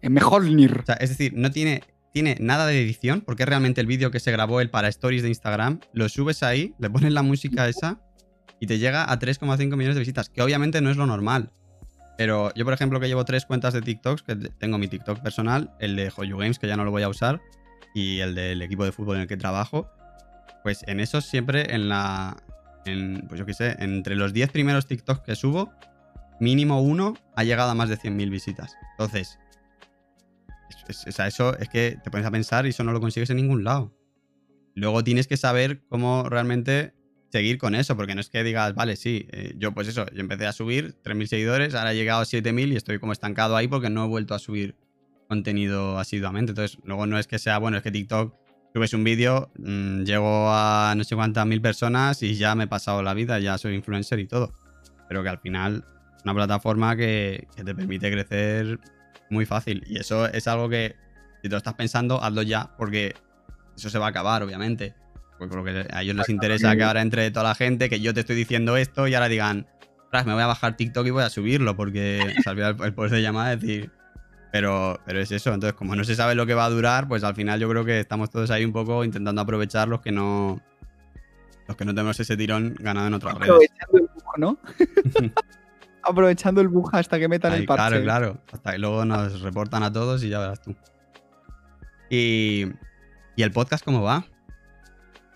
Es mejor Nir.
O sea, es decir, no tiene, tiene nada de edición, porque es realmente el vídeo que se grabó él para Stories de Instagram. Lo subes ahí, le pones la música esa y te llega a 3,5 millones de visitas, que obviamente no es lo normal. Pero yo, por ejemplo, que llevo tres cuentas de TikToks, que te- tengo mi TikTok personal, el de Hoyu Games, que ya no lo voy a usar, y el del equipo de fútbol en el que trabajo, pues en esos siempre en la. En, pues yo qué sé, entre los 10 primeros TikToks que subo, mínimo uno ha llegado a más de 100.000 visitas. Entonces, es- es- eso es que te pones a pensar y eso no lo consigues en ningún lado. Luego tienes que saber cómo realmente seguir con eso, porque no es que digas, vale, sí, eh, yo pues eso, yo empecé a subir 3.000 seguidores, ahora he llegado a 7.000 y estoy como estancado ahí porque no he vuelto a subir contenido asiduamente. Entonces, luego no es que sea, bueno, es que TikTok subes un vídeo, mm, llego a no sé cuántas mil personas y ya me he pasado la vida, ya soy influencer y todo. Pero que al final una plataforma que, te permite crecer muy fácil. Y eso es algo que, si te estás pensando, hazlo ya, porque eso se va a acabar, obviamente. Porque lo que a ellos les interesa que ahora entre toda la gente, que yo te estoy diciendo esto y ahora digan, "Ostras, me voy a bajar TikTok y voy a subirlo, porque olvida el, el poder de llamada, decir. Pero, pero es eso, entonces como no se sabe lo que va a durar, pues al final yo creo que estamos todos ahí un poco intentando aprovechar los que no. Los que no tenemos ese tirón ganado en otras redes.
Aprovechando el bug, ¿no? Aprovechando el bug hasta que metan el parche.
claro, claro. Hasta que luego nos reportan a todos y ya verás tú. Y, ¿y el podcast cómo va?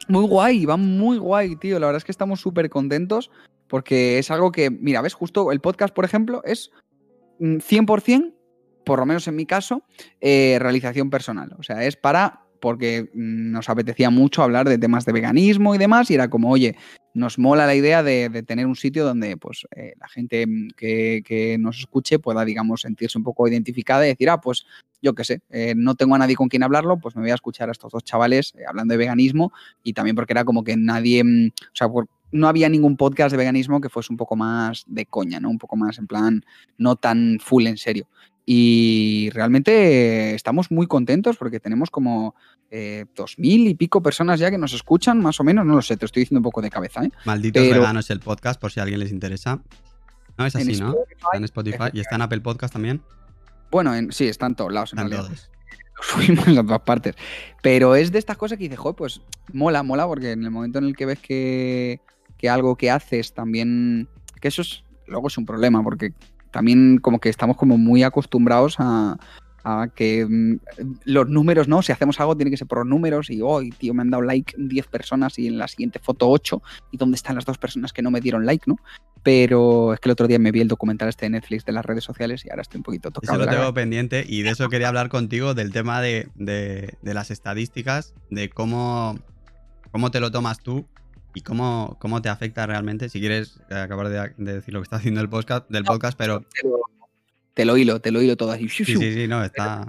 Muy guay, va muy guay, tío. La verdad es que estamos súper contentos porque es algo que, mira, ves, justo el podcast, por ejemplo, es mm, 100% por lo menos en mi caso, eh, realización personal. O sea, es para porque mm, nos apetecía mucho hablar de temas de veganismo y demás, y era como, oye, nos mola la idea de, tener un sitio donde pues, eh, la gente mm, que, nos escuche pueda, digamos, sentirse un poco identificada y decir, ah, pues yo qué sé, eh, no tengo a nadie con quien hablarlo, pues me voy a escuchar a estos dos chavales eh, hablando de veganismo y también porque era como que nadie, mm, o sea, no había ningún podcast de veganismo que fuese un poco más de coña, ¿no? Un poco más en plan, no tan full en serio. Y realmente estamos muy contentos porque tenemos como eh, dos mil y pico personas ya que nos escuchan, más o menos, no lo sé, te estoy diciendo un poco de cabeza. ¿eh?
Malditos veganos el podcast, por si a alguien les interesa. No, es así, ¿no? está en Spotify y está en Apple Podcast también.
Bueno, sí, está en todos lados. En Lo subimos en las dos partes. Pero es de estas cosas que dices, joder, pues mola, mola, porque en el momento en el que ves que, que algo que haces también. Que eso es. Luego es un problema, porque también como que estamos como muy acostumbrados a, que mm, los números, ¿no? Si hacemos algo tiene que ser por los números y hoy, tío, me han dado like 10 personas y en la siguiente foto 8 y dónde están las dos personas que no me dieron like, ¿no? Pero es que el otro día me vi el documental este de Netflix de las redes sociales y ahora estoy un poquito tocado.
Eso lo tengo pendiente y de eso quería hablar contigo, del tema de, las estadísticas, de cómo, cómo te lo tomas tú y cómo, cómo te afecta realmente. Si quieres eh, acabar de, decir lo que está haciendo el podcast, del podcast, pero.
Te lo, hilo, te lo hilo todo así.
Sí, sí, sí, no, está.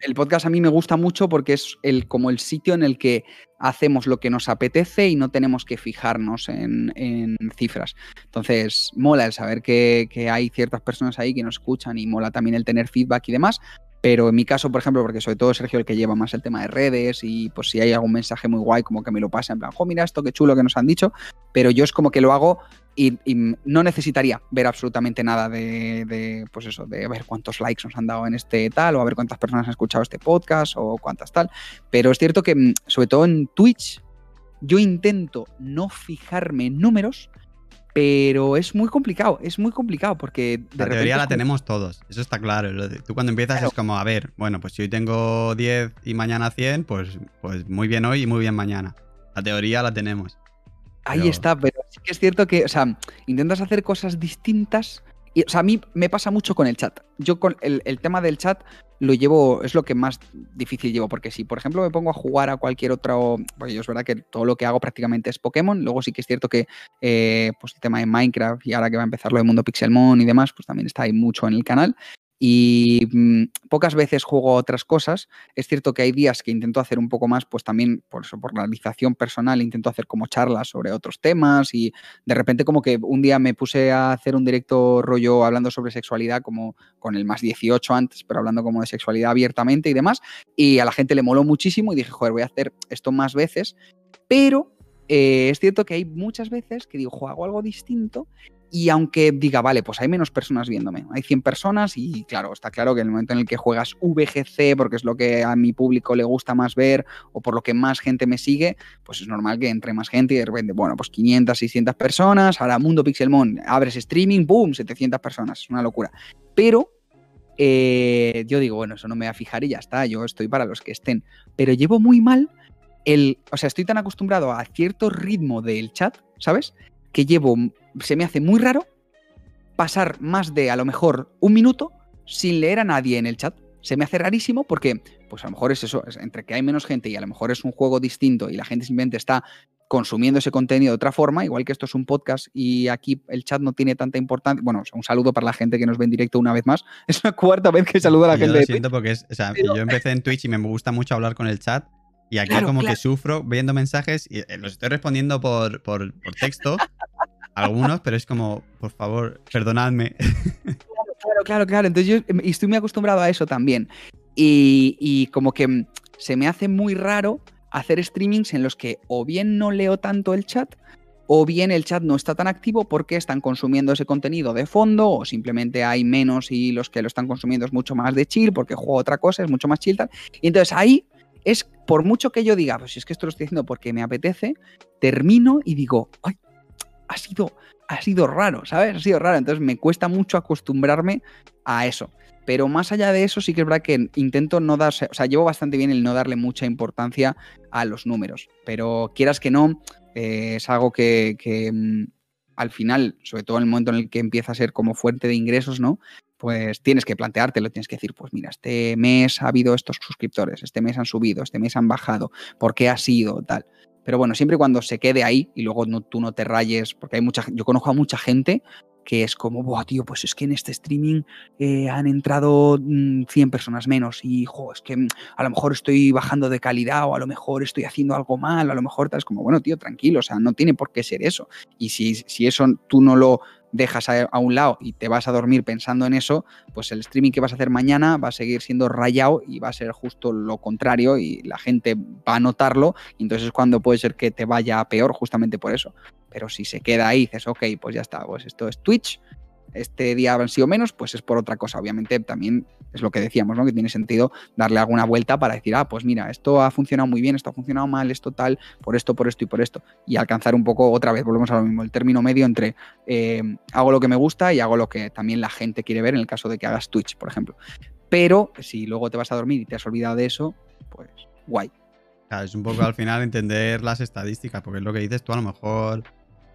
El podcast a mí me gusta mucho porque es el, como el sitio en el que hacemos lo que nos apetece y no tenemos que fijarnos en, cifras. Entonces, mola el saber que, que, hay ciertas personas ahí que nos escuchan y mola también el tener feedback y demás. Pero en mi caso, por ejemplo, porque sobre todo Sergio el que lleva más el tema de redes y pues si hay algún mensaje muy guay, como que me lo pasa en plan, oh, mira esto, qué chulo que nos han dicho, pero yo es como que lo hago y, no necesitaría ver absolutamente nada de, pues eso, de ver cuántos likes nos han dado en este tal, o a ver cuántas personas han escuchado este podcast, o cuántas tal. Pero es cierto que, mm, sobre todo en Twitch, yo intento no fijarme en números, pero es muy complicado, es muy complicado porque...
De la teoría la tenemos todos, eso está claro. Tú cuando empiezas es como, a ver, bueno, pues si hoy tengo 10 y mañana 100, pues, pues muy bien hoy y muy bien mañana. La teoría la tenemos.
Ahí está, pero sí que es cierto que, o sea, intentas hacer cosas distintas o sea, a mí me pasa mucho con el chat. Yo con el, tema del chat lo llevo, es lo que más difícil llevo, porque si, por ejemplo, me pongo a jugar a cualquier otro, pues yo es verdad que todo lo que hago prácticamente es Pokémon, luego sí que es cierto que eh, pues el tema de Minecraft y ahora que va a empezar lo de Mundo Pixelmon y demás, pues también está ahí mucho en el canal y mm, pocas veces juego otras cosas. Es cierto que hay días que intento hacer un poco más, pues también por eso, por realización personal, intento hacer como charlas sobre otros temas y de repente como que un día me puse a hacer un directo rollo hablando sobre sexualidad como con el más 18 antes, pero hablando como de sexualidad abiertamente y demás, y a la gente le moló muchísimo y dije, joder, voy a hacer esto más veces, pero eh, es cierto que hay muchas veces que digo, juego algo distinto y aunque diga, vale, pues hay menos personas viéndome, hay 100 personas y claro, está claro que en el momento en el que juegas VGC, porque es lo que a mi público le gusta más ver o por lo que más gente me sigue, pues es normal que entre más gente y de repente, bueno, pues 500, 600 personas, ahora Mundo Pixelmon, abres streaming, boom, 700 personas, es una locura. Pero eh, yo digo, bueno, eso no me va a fijar y ya está, yo estoy para los que estén. Pero llevo muy mal el, o sea, estoy tan acostumbrado a cierto ritmo del chat, ¿sabes? Que llevo se me hace muy raro pasar más de a lo mejor un minuto sin leer a nadie en el chat. Se me hace rarísimo porque, pues a lo mejor es eso, entre que hay menos gente y a lo mejor es un juego distinto y la gente simplemente está consumiendo ese contenido de otra forma, igual que esto es un podcast y aquí el chat no tiene tanta importancia. Bueno, un saludo para la gente que nos ve en directo una vez más. Es la cuarta vez que saludo a la gente.
Lo siento porque es, o sea, yo empecé en Twitch y me gusta mucho hablar con el chat y aquí como que sufro viendo mensajes y eh, los estoy respondiendo por, por, por texto algunos, pero es como, por favor, perdonadme.
Claro, claro, claro. Entonces yo estoy muy acostumbrado a eso también. Y, como que se me hace muy raro hacer streamings en los que o bien no leo tanto el chat, o bien el chat no está tan activo porque están consumiendo ese contenido de fondo, o simplemente hay menos y los que lo están consumiendo es mucho más de chill porque juego otra cosa, es mucho más chill tal. Y entonces ahí es, por mucho que yo diga, pues si es que esto lo estoy haciendo porque me apetece, termino y digo, ay, ha sido, ha sido raro, ¿sabes? Ha sido raro. Entonces me cuesta mucho acostumbrarme a eso. Pero más allá de eso, sí que es verdad que intento no darse, o sea, llevo bastante bien el no darle mucha importancia a los números. Pero quieras que no, eh, es algo que, mm, al final, sobre todo en el momento en el que empieza a ser como fuente de ingresos, ¿no? Pues tienes que planteártelo, tienes que decir, pues mira, este mes ha habido estos suscriptores, este mes han subido, este mes han bajado, ¿por qué ha sido tal? Pero bueno, siempre cuando se quede ahí y luego no, tú no te rayes, porque hay mucha, yo conozco a mucha gente que es como, Buah, tío, pues es que en este streaming eh, han entrado 100 mm, personas menos y, jo, es que mm, a lo mejor estoy bajando de calidad o a lo mejor estoy haciendo algo mal, a lo mejor tal, es como, bueno, tío, tranquilo, o sea, no tiene por qué ser eso. Y si, si eso tú no lo dejas a, un lado y te vas a dormir pensando en eso, pues el streaming que vas a hacer mañana va a seguir siendo rayado y va a ser justo lo contrario y la gente va a notarlo y entonces es cuando puede ser que te vaya peor justamente por eso. Pero si se queda ahí dices, ok, pues ya está, pues esto es Twitch, este día han sido menos, pues es por otra cosa. Obviamente también es lo que decíamos, ¿no? Que tiene sentido darle alguna vuelta para decir, ah, pues mira, esto ha funcionado muy bien, esto ha funcionado mal, esto tal, por esto, por esto y por esto. Y alcanzar un poco, otra vez, volvemos a lo mismo, el término medio entre eh, hago lo que me gusta y hago lo que también la gente quiere ver en el caso de que hagas Twitch, por ejemplo. Pero si luego te vas a dormir y te has olvidado de eso, pues guay.
es un poco al final entender las estadísticas, porque es lo que dices tú, a lo mejor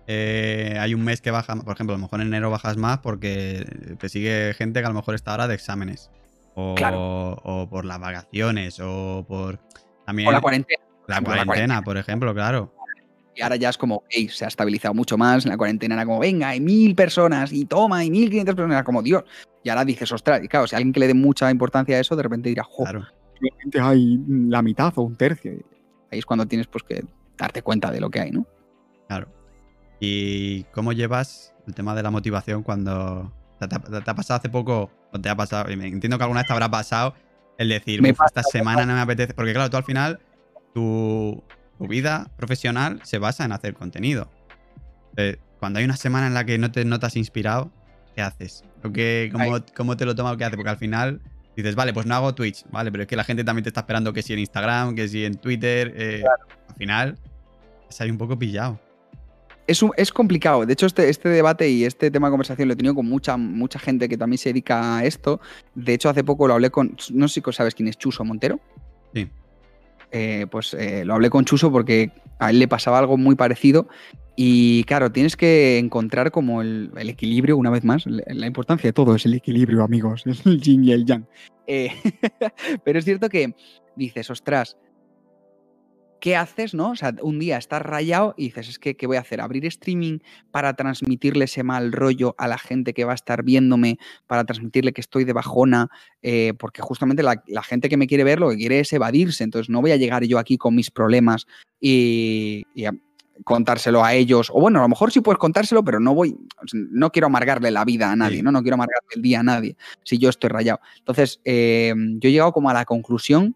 eh, hay un mes que baja, por ejemplo, a lo mejor en enero bajas más porque te sigue gente que a lo mejor está ahora de exámenes. O, por las vacaciones, o por también.
O la cuarentena.
La cuarentena, por ejemplo, claro.
Y ahora ya es como, hey, se ha estabilizado mucho más. En la cuarentena era como, venga, hay mil personas y toma, hay mil quinientas personas. Era como, Dios. Y ahora dices, ostras, y claro, si alguien que le dé mucha importancia a eso, de repente dirá, joder, claro. hay la mitad o un tercio. Ahí es cuando tienes pues que darte cuenta de lo que hay, ¿no?
Claro. ¿Y cómo llevas el tema de la motivación cuando te, ha pasado hace poco, o te ha pasado, entiendo que alguna vez te habrá pasado el decir, esta semana no me apetece, porque claro, tú al final, tu, vida profesional se basa en hacer contenido. Eh, cuando hay una semana en la que no te notas inspirado, ¿qué haces? cómo, te lo tomas? ¿Qué haces? Porque al final dices, vale, pues no hago Twitch, vale, pero es que la gente también te está esperando que si en Instagram, que si en Twitter, eh, al final, ahí un poco pillado
es, complicado. De hecho, este, este, debate y este tema de conversación lo he tenido con mucha, mucha gente que también se dedica a esto. De hecho, hace poco lo hablé con. No sé si sabes quién es Chuso Montero.
Sí.
Eh, pues eh, lo hablé con Chuso porque a él le pasaba algo muy parecido. Y claro, tienes que encontrar como el, equilibrio, una vez más. La importancia de todo es el equilibrio, amigos. Es el yin y el yang. Eh, pero es cierto que dices, ostras, ¿qué haces, no? O sea, un día estás rayado y dices, es que, ¿qué voy a hacer? ¿Abrir streaming para transmitirle ese mal rollo a la gente que va a estar viéndome, para transmitirle que estoy de bajona? Eh, porque justamente la, gente que me quiere ver lo que quiere es evadirse, entonces no voy a llegar yo aquí con mis problemas y, contárselo a ellos. O bueno, a lo mejor sí puedes contárselo, pero no voy, no quiero amargarle la vida a nadie, ¿no? No quiero amargarle el día a nadie si yo estoy rayado. Entonces, eh, yo he llegado como a la conclusión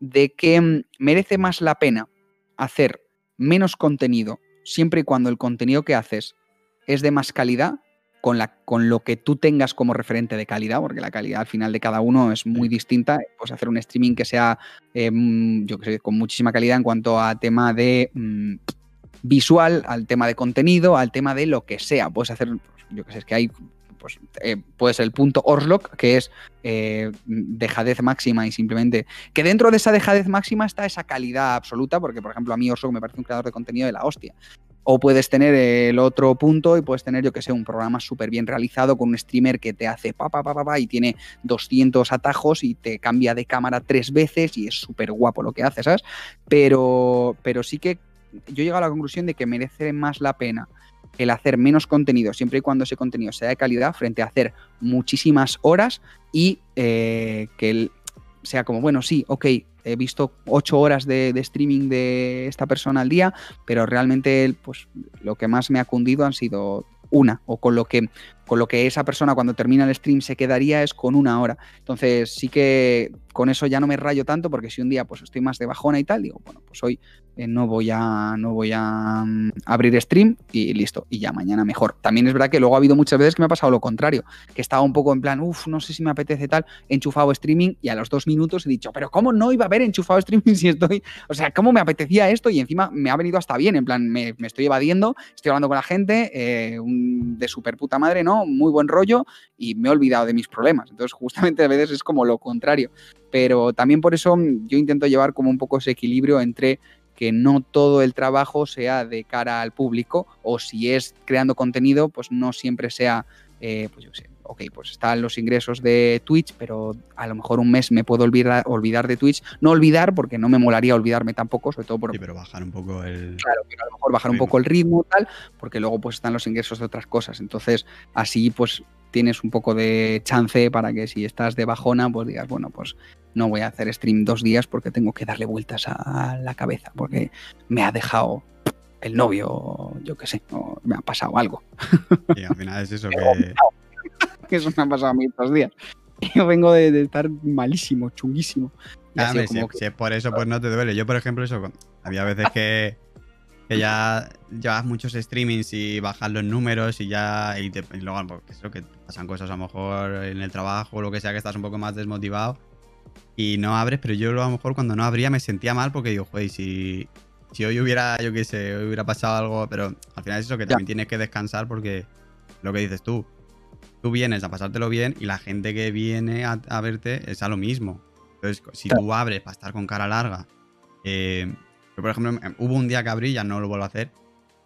de que mm, merece más la pena hacer menos contenido siempre y cuando el contenido que haces es de más calidad con, la, con lo que tú tengas como referente de calidad, porque la calidad al final de cada uno es muy distinta. Pues hacer un streaming que sea, em, yo que sé, con muchísima calidad en cuanto a tema de mm, visual, al tema de contenido, al tema de lo que sea. Puedes hacer, pues, yo que sé, es que hay pues eh, puede ser el punto Orslock, que es eh, dejadez máxima y simplemente que dentro de esa dejadez máxima está esa calidad absoluta, porque por ejemplo a mí Orslock me parece un creador de contenido de la hostia. O puedes tener el otro punto y puedes tener, yo que sé, un programa súper bien realizado con un streamer que te hace pa, pa, pa, pa, y tiene 200 atajos y te cambia de cámara tres veces y es súper guapo lo que hace, ¿sabes? Pero, pero sí que yo he llegado a la conclusión de que merece más la pena el hacer menos contenido, siempre y cuando ese contenido sea de calidad, frente a hacer muchísimas horas y eh, que él sea como, bueno, sí, ok, he visto ocho horas de, de, streaming de esta persona al día, pero realmente pues lo que más me ha cundido han sido una, o con lo que con lo que esa persona cuando termina el stream se quedaría es con una hora. Entonces sí que con eso ya no me rayo tanto porque si un día pues estoy más de bajona y tal, digo, bueno, pues hoy eh, no voy a no voy a mm, abrir stream y listo, y ya mañana mejor. También es verdad que luego ha habido muchas veces que me ha pasado lo contrario, que estaba un poco en plan, uff, no sé si me apetece tal, enchufado streaming y a los dos minutos he dicho, pero ¿cómo no iba a haber enchufado streaming si estoy, o sea, ¿cómo me apetecía esto? Y encima me ha venido hasta bien, en plan, me, estoy evadiendo, estoy hablando con la gente, eh, de super puta madre, ¿no? Muy buen rollo y me he olvidado de mis problemas. Entonces, justamente a veces es como lo contrario. Pero también por eso yo intento llevar como un poco ese equilibrio entre que no todo el trabajo sea de cara al público o si es creando contenido, pues no siempre sea, eh, pues yo sé, ok, pues están los ingresos de Twitch, pero a lo mejor un mes me puedo olvidar, olvidar de Twitch. No olvidar, porque no me molaría olvidarme tampoco, sobre todo por...
Sí, pero bajar un poco el...
Claro, pero a lo mejor bajar un poco el ritmo tal, porque luego pues están los ingresos de otras cosas. Entonces, así pues tienes un poco de chance para que si estás de bajona, pues digas, bueno, pues no voy a hacer stream dos días porque tengo que darle vueltas a la cabeza, porque me ha dejado el novio, yo qué sé, o me ha pasado algo.
Y al final es eso que...
que eso me ha pasado a mí estos días. Yo vengo de, de estar malísimo, chunguísimo.
Ah, hombre, si,
que-
si es por eso, pues no te duele. Yo, por ejemplo, eso, había veces que, que ya llevas muchos streamings y bajas los números y ya. Y, te- y luego, pues, eso, que pasan cosas a lo mejor en el trabajo o lo que sea, que estás un poco más desmotivado y no abres. Pero yo, a lo mejor, cuando no abría, me sentía mal porque digo, joder, si, si hoy hubiera, yo qué sé, hoy hubiera pasado algo. Pero al final es eso, que también tienes que descansar porque lo que dices tú. Tú vienes a pasártelo bien y la gente que viene a, a verte es a lo mismo. Entonces, si tú abres para estar con cara larga, eh, yo, por ejemplo, em, hubo un día que abrí, ya no lo vuelvo a hacer,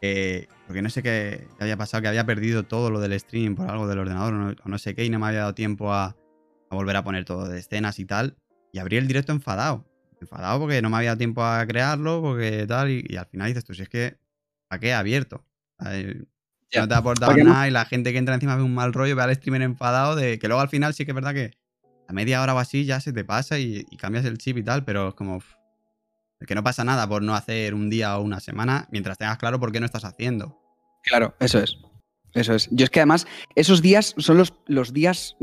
eh, porque no sé qué, había pasado, que había perdido todo lo del stream por algo del ordenador o no, o no sé qué, y no me había dado tiempo a, a volver a poner todo de escenas y tal. Y abrí el directo enfadado. Enfadado porque no me había dado tiempo a crearlo, porque tal, y, y al final dices tú, si es que, ¿para qué he abierto?
Ya.
No te ha aportado nada y la gente que entra encima ve un mal rollo, ve al streamer enfadado de que luego al final sí que es verdad que a media hora o así ya se te pasa y, y cambias el chip y tal, pero es como que no pasa nada por no hacer un día o una semana mientras tengas claro por qué no estás haciendo.
Claro, eso es. Eso es. Yo es que además esos días son los, los días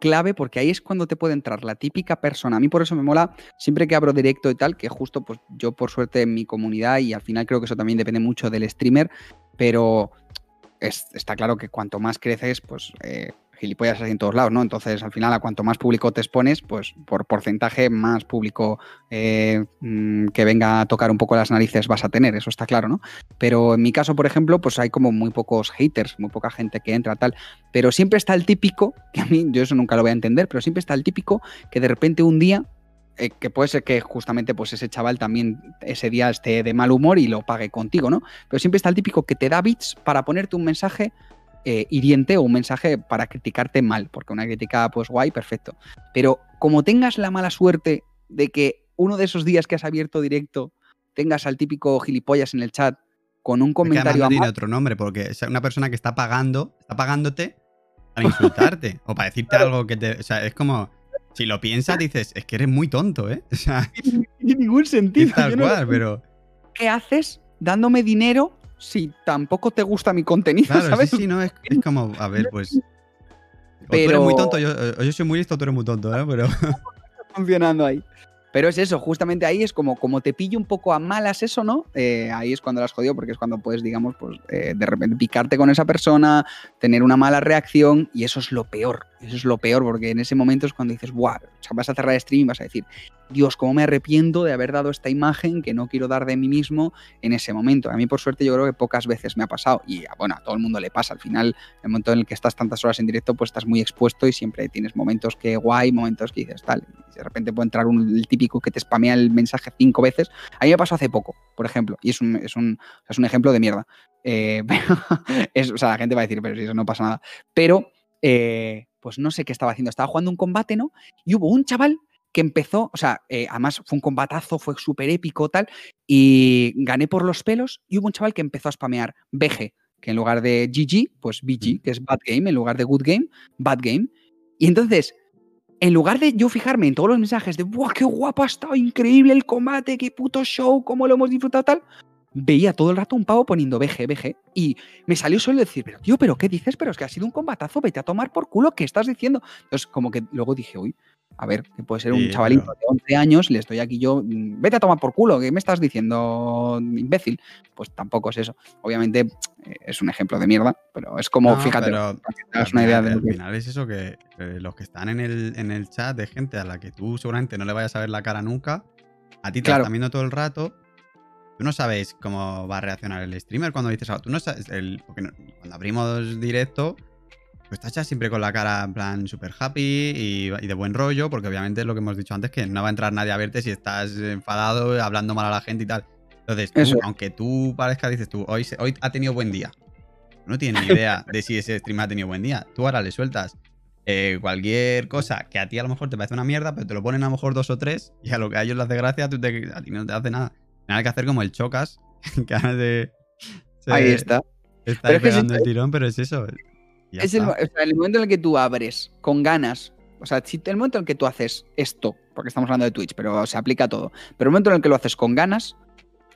clave porque ahí es cuando te puede entrar la típica persona. A mí por eso me mola siempre que abro directo y tal, que justo pues yo por suerte en mi comunidad y al final creo que eso también depende mucho del streamer, pero es- está claro que cuanto más creces, pues eh, gilipollas hay en todos lados, ¿no? Entonces al final a cuanto más público te expones, pues por porcentaje más público eh, mm, que venga a tocar un poco las narices vas a tener, eso está claro, ¿no? Pero en mi caso, por ejemplo, pues hay como muy pocos haters, muy poca gente que entra, tal. Pero siempre está el típico, que a mí yo eso nunca lo voy a entender, pero siempre está el típico que de repente un día, eh, que puede ser que justamente pues ese chaval también ese día esté de mal humor y lo pague contigo, ¿no? Pero siempre está el típico que te da bits para ponerte un mensaje eh, hiriente o un mensaje para criticarte mal, porque una crítica pues guay, perfecto. Pero como tengas la mala suerte de que uno de esos días que has abierto directo tengas al típico gilipollas en el chat con un
Es que
comentario
no
a
tiene otro nombre, porque es una persona que está pagando, está pagándote para insultarte o para decirte algo que te. O sea, es como. Si lo piensas, dices, es que eres muy tonto, ¿eh? O sea,
no tiene ningún sentido.
tal
no
cual, pero.
¿Qué haces dándome dinero si tampoco te gusta mi contenido?
Claro,
¿sabes?
sí, sí, no, es, es como, a ver, pues. O tú
Pero-
eres muy tonto, yo, o yo soy muy listo, tú eres muy tonto, ¿eh? Pero.
funcionando ahí. Pero es eso, justamente ahí es como, como te pillo un poco a malas eso, ¿no? Eh, ahí es cuando las jodido, porque es cuando puedes, digamos, pues eh, de repente picarte con esa persona, tener una mala reacción, y eso es lo peor. Eso es lo peor, porque en ese momento es cuando dices, wow, vas a cerrar el stream y vas a decir, Dios, cómo me arrepiento de haber dado esta imagen que no quiero dar de mí mismo en ese momento. A mí, por suerte, yo creo que pocas veces me ha pasado, y bueno, a todo el mundo le pasa. Al final, el momento en el que estás tantas horas en directo, pues estás muy expuesto y siempre tienes momentos que guay, momentos que dices tal. Y de repente puede entrar un, típico que te spamea el mensaje cinco veces. A mí me pasó hace poco, por ejemplo, y es un, es un, es un ejemplo de mierda. Eh, o sea, la gente va a decir, pero si eso no pasa nada. Pero, eh, pues no sé qué estaba haciendo. Estaba jugando un combate, ¿no? Y hubo un chaval que empezó, o sea, eh, además fue un combatazo, fue súper épico, tal, y gané por los pelos, y hubo un chaval que empezó a spamear BG, que en lugar de GG, pues BG, que es Bad Game, en lugar de Good Game, Bad Game. Y entonces, en lugar de yo fijarme en todos los mensajes de ¡buah, qué guapo ha estado! Increíble el combate, qué puto show, cómo lo hemos disfrutado, tal, veía todo el rato un pavo poniendo BG, BG, y me salió solo decir, pero tío, ¿pero qué dices? Pero es que ha sido un combatazo, vete a tomar por culo, ¿qué estás diciendo? Entonces, como que luego dije, uy, a ver, que puede ser un
Sí,
chavalito de 11 años, le estoy aquí yo, mm, vete a tomar por culo, ¿qué me estás diciendo, imbécil? Pues tampoco es eso. Obviamente eh, es un ejemplo de mierda, pero es como,
No,
fíjate,
pero al
una idea de
al
es.
final es eso que eh, los que están en el, en el chat de gente a la que tú seguramente no le vayas a ver la cara nunca, a ti te
Claro.
la están viendo todo el rato. Tú no sabes cómo va a reaccionar el streamer cuando dices algo. Tú no sabes. El, porque no- cuando abrimos directo, pues estás ya siempre con la cara en plan super happy y, y de buen rollo, porque obviamente es lo que hemos dicho antes, que no va a entrar nadie a verte si estás enfadado, hablando mal a la gente y tal. Entonces, tú,
Eso es.
aunque tú parezca, dices tú, hoy, se- hoy ha tenido buen día. No tienes ni idea de si ese stream ha tenido buen día. Tú ahora le sueltas eh, cualquier cosa que a ti a lo mejor te parece una mierda, pero te lo ponen a lo mejor dos o tres y a lo que a ellos les hace gracia, tú te, a ti no te hace nada. Nada que hacer como el chocas, que ahora de,
Ahí está.
Está ahí pegando el tirón, pero es eso.
Es el, o sea, el, momento en el que tú abres con ganas. O sea, el momento en el que tú haces esto, porque estamos hablando de Twitch, pero se aplica a todo. Pero el momento en el que lo haces con ganas,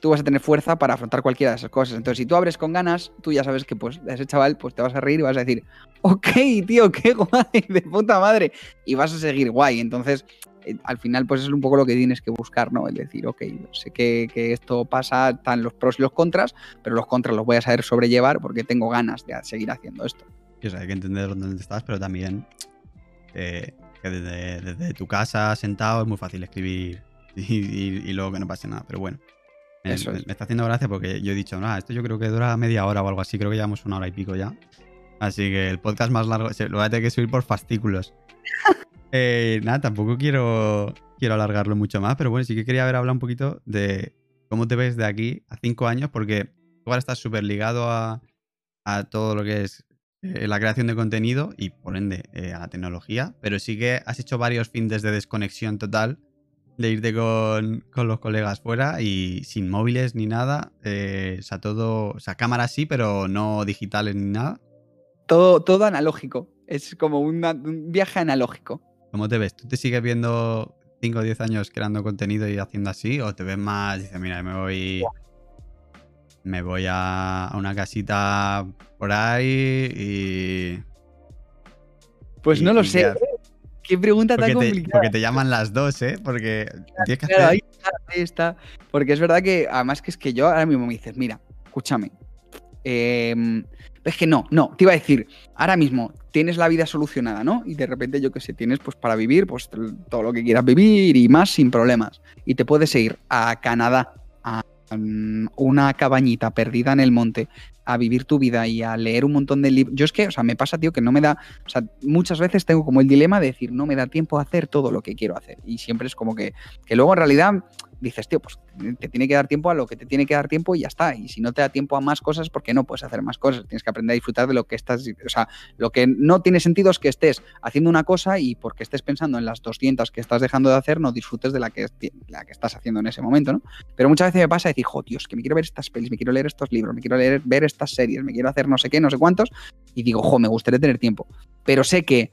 tú vas a tener fuerza para afrontar cualquiera de esas cosas. Entonces, si tú abres con ganas, tú ya sabes que pues ese chaval pues te vas a reír y vas a decir, ok, tío, qué guay, de puta madre. Y vas a seguir guay. Entonces, al final, pues es un poco lo que tienes que buscar, ¿no? El decir, ok, sé que, que, esto pasa, están los pros y los contras, pero los contras los voy a saber sobrellevar porque tengo ganas de seguir haciendo esto.
O sea, hay que entender dónde estás, pero también eh, que desde, desde, tu casa, sentado, es muy fácil escribir y, y, y luego que no pase nada. Pero bueno, me,
Eso es.
me, está haciendo gracia porque yo he dicho, no, esto yo creo que dura media hora o algo así, creo que llevamos una hora y pico ya. Así que el podcast más largo se, lo voy a tener que subir por fascículos. Eh, nada, tampoco quiero, quiero alargarlo mucho más, pero bueno, sí que quería haber hablado un poquito de cómo te ves de aquí a cinco años, porque ahora estás súper ligado a, a, todo lo que es eh, la creación de contenido y por ende eh, a la tecnología, pero sí que has hecho varios fines de desconexión total de irte con, con, los colegas fuera y sin móviles ni nada. Eh, o sea, todo. O sea, cámaras sí, pero no digitales ni nada.
Todo, todo analógico. Es como un viaje analógico.
¿Cómo te ves? ¿Tú te sigues viendo 5 o 10 años creando contenido y haciendo así? ¿O te ves más? Dices, mira, me voy. Me voy a, a una casita por ahí y.
Pues y, no lo sé. Qué pregunta
porque
tan
te,
complicada.
porque te llaman las dos, ¿eh? Porque tienes que
claro,
hacer...
ahí, está, ahí está. Porque es verdad que, además, que es que yo ahora mismo me dices, mira, escúchame. Eh, es que no, no, te iba a decir, ahora mismo tienes la vida solucionada, ¿no? Y de repente, yo qué sé, tienes pues para vivir, pues todo lo que quieras vivir y más sin problemas. Y te puedes ir a Canadá, a um, una cabañita perdida en el monte, a vivir tu vida y a leer un montón de libros. Yo es que, o sea, me pasa, tío, que no me da. O sea, muchas veces tengo como el dilema de decir, no me da tiempo a hacer todo lo que quiero hacer. Y siempre es como que, que luego en realidad dices, tío, pues te tiene que dar tiempo a lo que te tiene que dar tiempo y ya está. Y si no te da tiempo a más cosas, ¿por qué no puedes hacer más cosas? Tienes que aprender a disfrutar de lo que estás. O sea, lo que no tiene sentido es que estés haciendo una cosa y porque estés pensando en las 200 que estás dejando de hacer, no disfrutes de la que, la que estás haciendo en ese momento, ¿no? Pero muchas veces me pasa decir, jo, es que me quiero ver estas pelis, me quiero leer estos libros, me quiero leer, ver estas series, me quiero hacer no sé qué, no sé cuántos. Y digo, jo, me gustaría tener tiempo. Pero sé que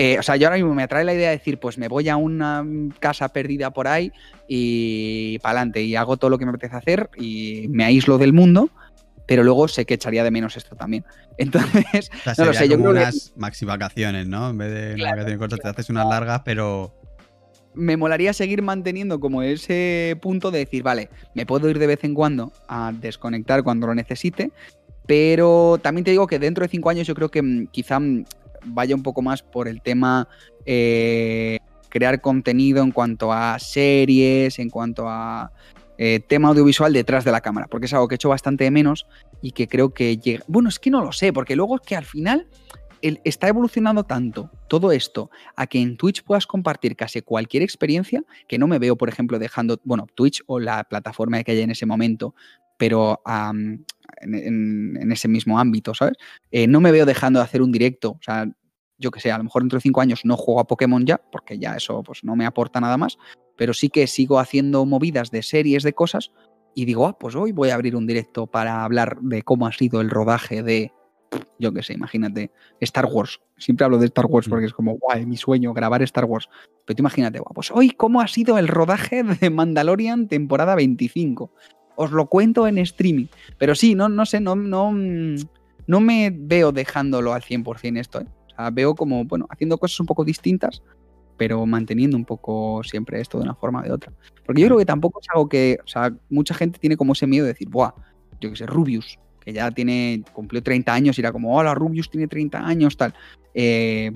eh, o sea, yo ahora mismo me atrae la idea de decir, pues me voy a una casa perdida por ahí y para adelante y hago todo lo que me apetece hacer y me aíslo del mundo, pero luego sé que echaría de menos esto también. Entonces,
o sea,
no lo sé,
como
yo creo
unas que... maxi vacaciones, ¿no? En vez de una claro. vacación corta, te haces unas largas, pero
me molaría seguir manteniendo como ese punto de decir, vale, me puedo ir de vez en cuando a desconectar cuando lo necesite, pero también te digo que dentro de cinco años yo creo que mm, quizá vaya un poco más por el tema eh, crear contenido en cuanto a series, en cuanto a eh, tema audiovisual detrás de la cámara, porque es algo que he hecho bastante de menos y que creo que llega... Bueno, es que no lo sé, porque luego es que al final el, está evolucionando tanto todo esto a que en Twitch puedas compartir casi cualquier experiencia que no me veo, por ejemplo, dejando, bueno, Twitch o la plataforma que haya en ese momento, pero um, en, en, en, ese mismo ámbito, ¿sabes? Eh, no me veo dejando de hacer un directo, o sea, yo que sé, a lo mejor dentro de cinco años no juego a Pokémon ya, porque ya eso pues no me aporta nada más, pero sí que sigo haciendo movidas de series, de cosas, y digo, ah, pues hoy voy a abrir un directo para hablar de cómo ha sido el rodaje de, yo que sé, imagínate, Star Wars. Siempre hablo de Star Wars porque es como, guay, mi sueño, grabar Star Wars. Pero tú imagínate, guau, pues hoy cómo ha sido el rodaje de Mandalorian temporada 25 os lo cuento en streaming. Pero sí, no, no sé, no, no, no me veo dejándolo al 100% esto. ¿eh? Veo como, bueno, haciendo cosas un poco distintas, pero manteniendo un poco siempre esto de una forma o de otra. Porque yo creo que tampoco es algo que, o sea, mucha gente tiene como ese miedo de decir, buah, yo que sé, Rubius, que ya tiene, cumplió 30 años y era como, hola, Rubius tiene 30 años, tal. Eh,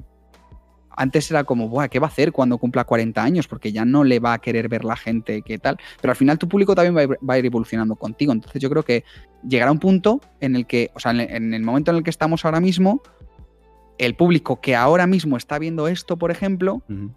antes era como, Buah, ¿qué va a hacer cuando cumpla 40 años? Porque ya no le va a querer ver la gente que tal. Pero al final tu público también va a, ir, va a ir evolucionando contigo. Entonces yo creo que llegará un punto en el que, o sea, en el momento en el que estamos ahora mismo, el público que ahora mismo está viendo esto, por ejemplo, uh -huh.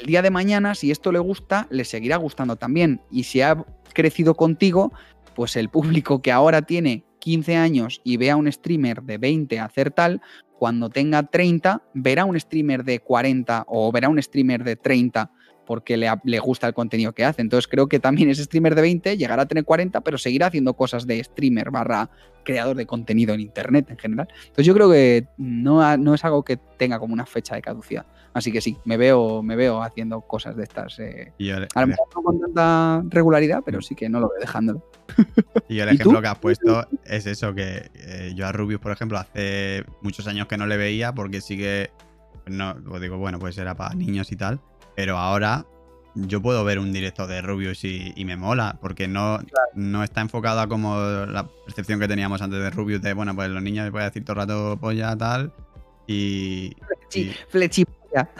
el día de mañana, si esto le gusta, le seguirá gustando también. Y si ha crecido contigo, pues el público que ahora tiene 15 años y ve a un streamer de 20 hacer tal, cuando tenga 30, verá un streamer de 40 o verá un streamer de 30 porque le, le, gusta el contenido que hace. Entonces creo que también ese streamer de 20 llegará a tener 40, pero seguirá haciendo cosas de streamer barra creador de contenido en Internet en general. Entonces yo creo que no, no es algo que tenga como una fecha de caducidad. Así que sí, me veo, me veo haciendo cosas de estas. Eh, a lo mejor no con tanta regularidad, pero sí que no lo veo dejándolo.
Y el ejemplo que has puesto es eso, que eh, yo a Rubius, por ejemplo, hace muchos años que no le veía porque sigue, no, pues digo, bueno, pues era para niños y tal, pero ahora yo puedo ver un directo de Rubius y, me mola, porque no, no está enfocado a como la percepción que teníamos antes de Rubius, de, bueno, pues los niños les voy a decir todo el rato polla, tal, y...
Flechi,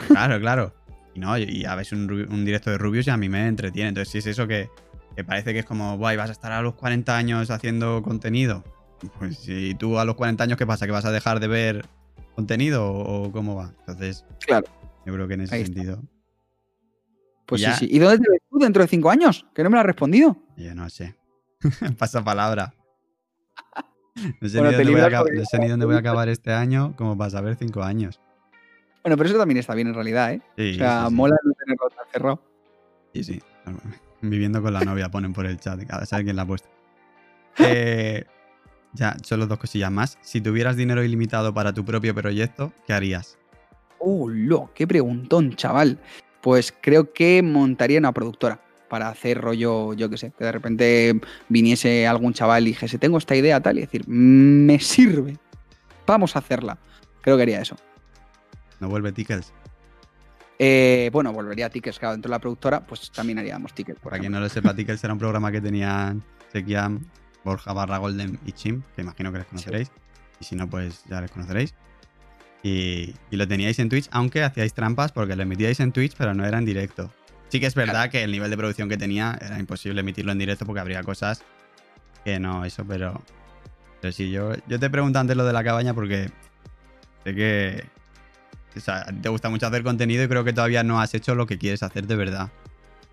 Claro, claro. Y no, y a veces un, un, directo de Rubius y a mí me entretiene, entonces si es eso que, que parece que es como, guay, vas a estar a los 40 años haciendo contenido. Pues si tú a los 40 años, ¿qué pasa? ¿Que vas a dejar de ver contenido o cómo va? Entonces,
claro.
yo creo que en ese sentido...
Pues sí, sí. ¿Y dónde te ves tú dentro de cinco años? Que no me lo has respondido.
Yo no sé. Pasa palabra. No sé, ni, dónde voy a, no sé ni dónde voy a acabar este año como para saber cinco años.
Bueno, pero eso también está bien en realidad, ¿eh? o sea, mola no tenerlo tan cerrado.
Sí, sí. Viviendo con la novia, ponen por el chat. Cada sabe quién la ha puesto. Eh, ya, solo dos cosillas más. Si tuvieras dinero ilimitado para tu propio proyecto, ¿qué harías?
¡Oh, lo! ¡Qué preguntón, chaval! pues creo que montaría una productora para hacer rollo, yo qué sé, que de repente viniese algún chaval y dijese, tengo esta idea tal, y decir, me sirve, vamos a hacerla. Creo que haría eso.
¿No vuelve Tickets?
Eh, bueno, volvería a Tickets, claro, dentro de la productora, pues también haríamos Tickets.
Para quien no lo sepa, Tickets era un programa que tenían Sekiam, Borja Barra Golden y Chim, que imagino que les conoceréis. Y si no, pues ya les conoceréis. Y, lo teníais en Twitch, aunque hacíais trampas porque lo emitíais en Twitch, pero no era en directo. Sí que es verdad que el nivel de producción que tenía era imposible emitirlo en directo porque habría cosas que no, eso, pero. Pero sí, yo, yo te pregunto antes lo de la cabaña porque sé que. O sea, te gusta mucho hacer contenido y creo que todavía no has hecho lo que quieres hacer de verdad.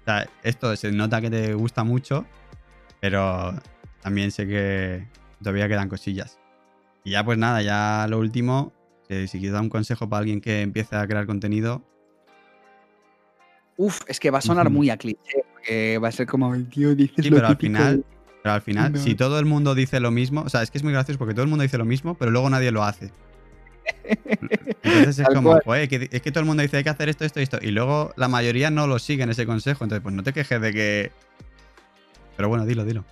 O sea, esto se nota que te gusta mucho, pero también sé que todavía quedan cosillas. Y ya pues nada, ya lo último, si quieres dar un consejo para alguien que empiece a crear contenido.
Uf, es que va a sonar muy a cliché, porque va a ser como el tío dice.
Sí, pero al final, pero al final, si todo el mundo dice lo mismo, o sea, es que es muy gracioso porque todo el mundo dice lo mismo, pero luego nadie lo hace. Entonces es como, es que todo el mundo dice hay que hacer esto, esto y esto. Y luego la mayoría no lo siguen ese consejo. Entonces, pues no te quejes de que. Pero bueno, dilo, dilo.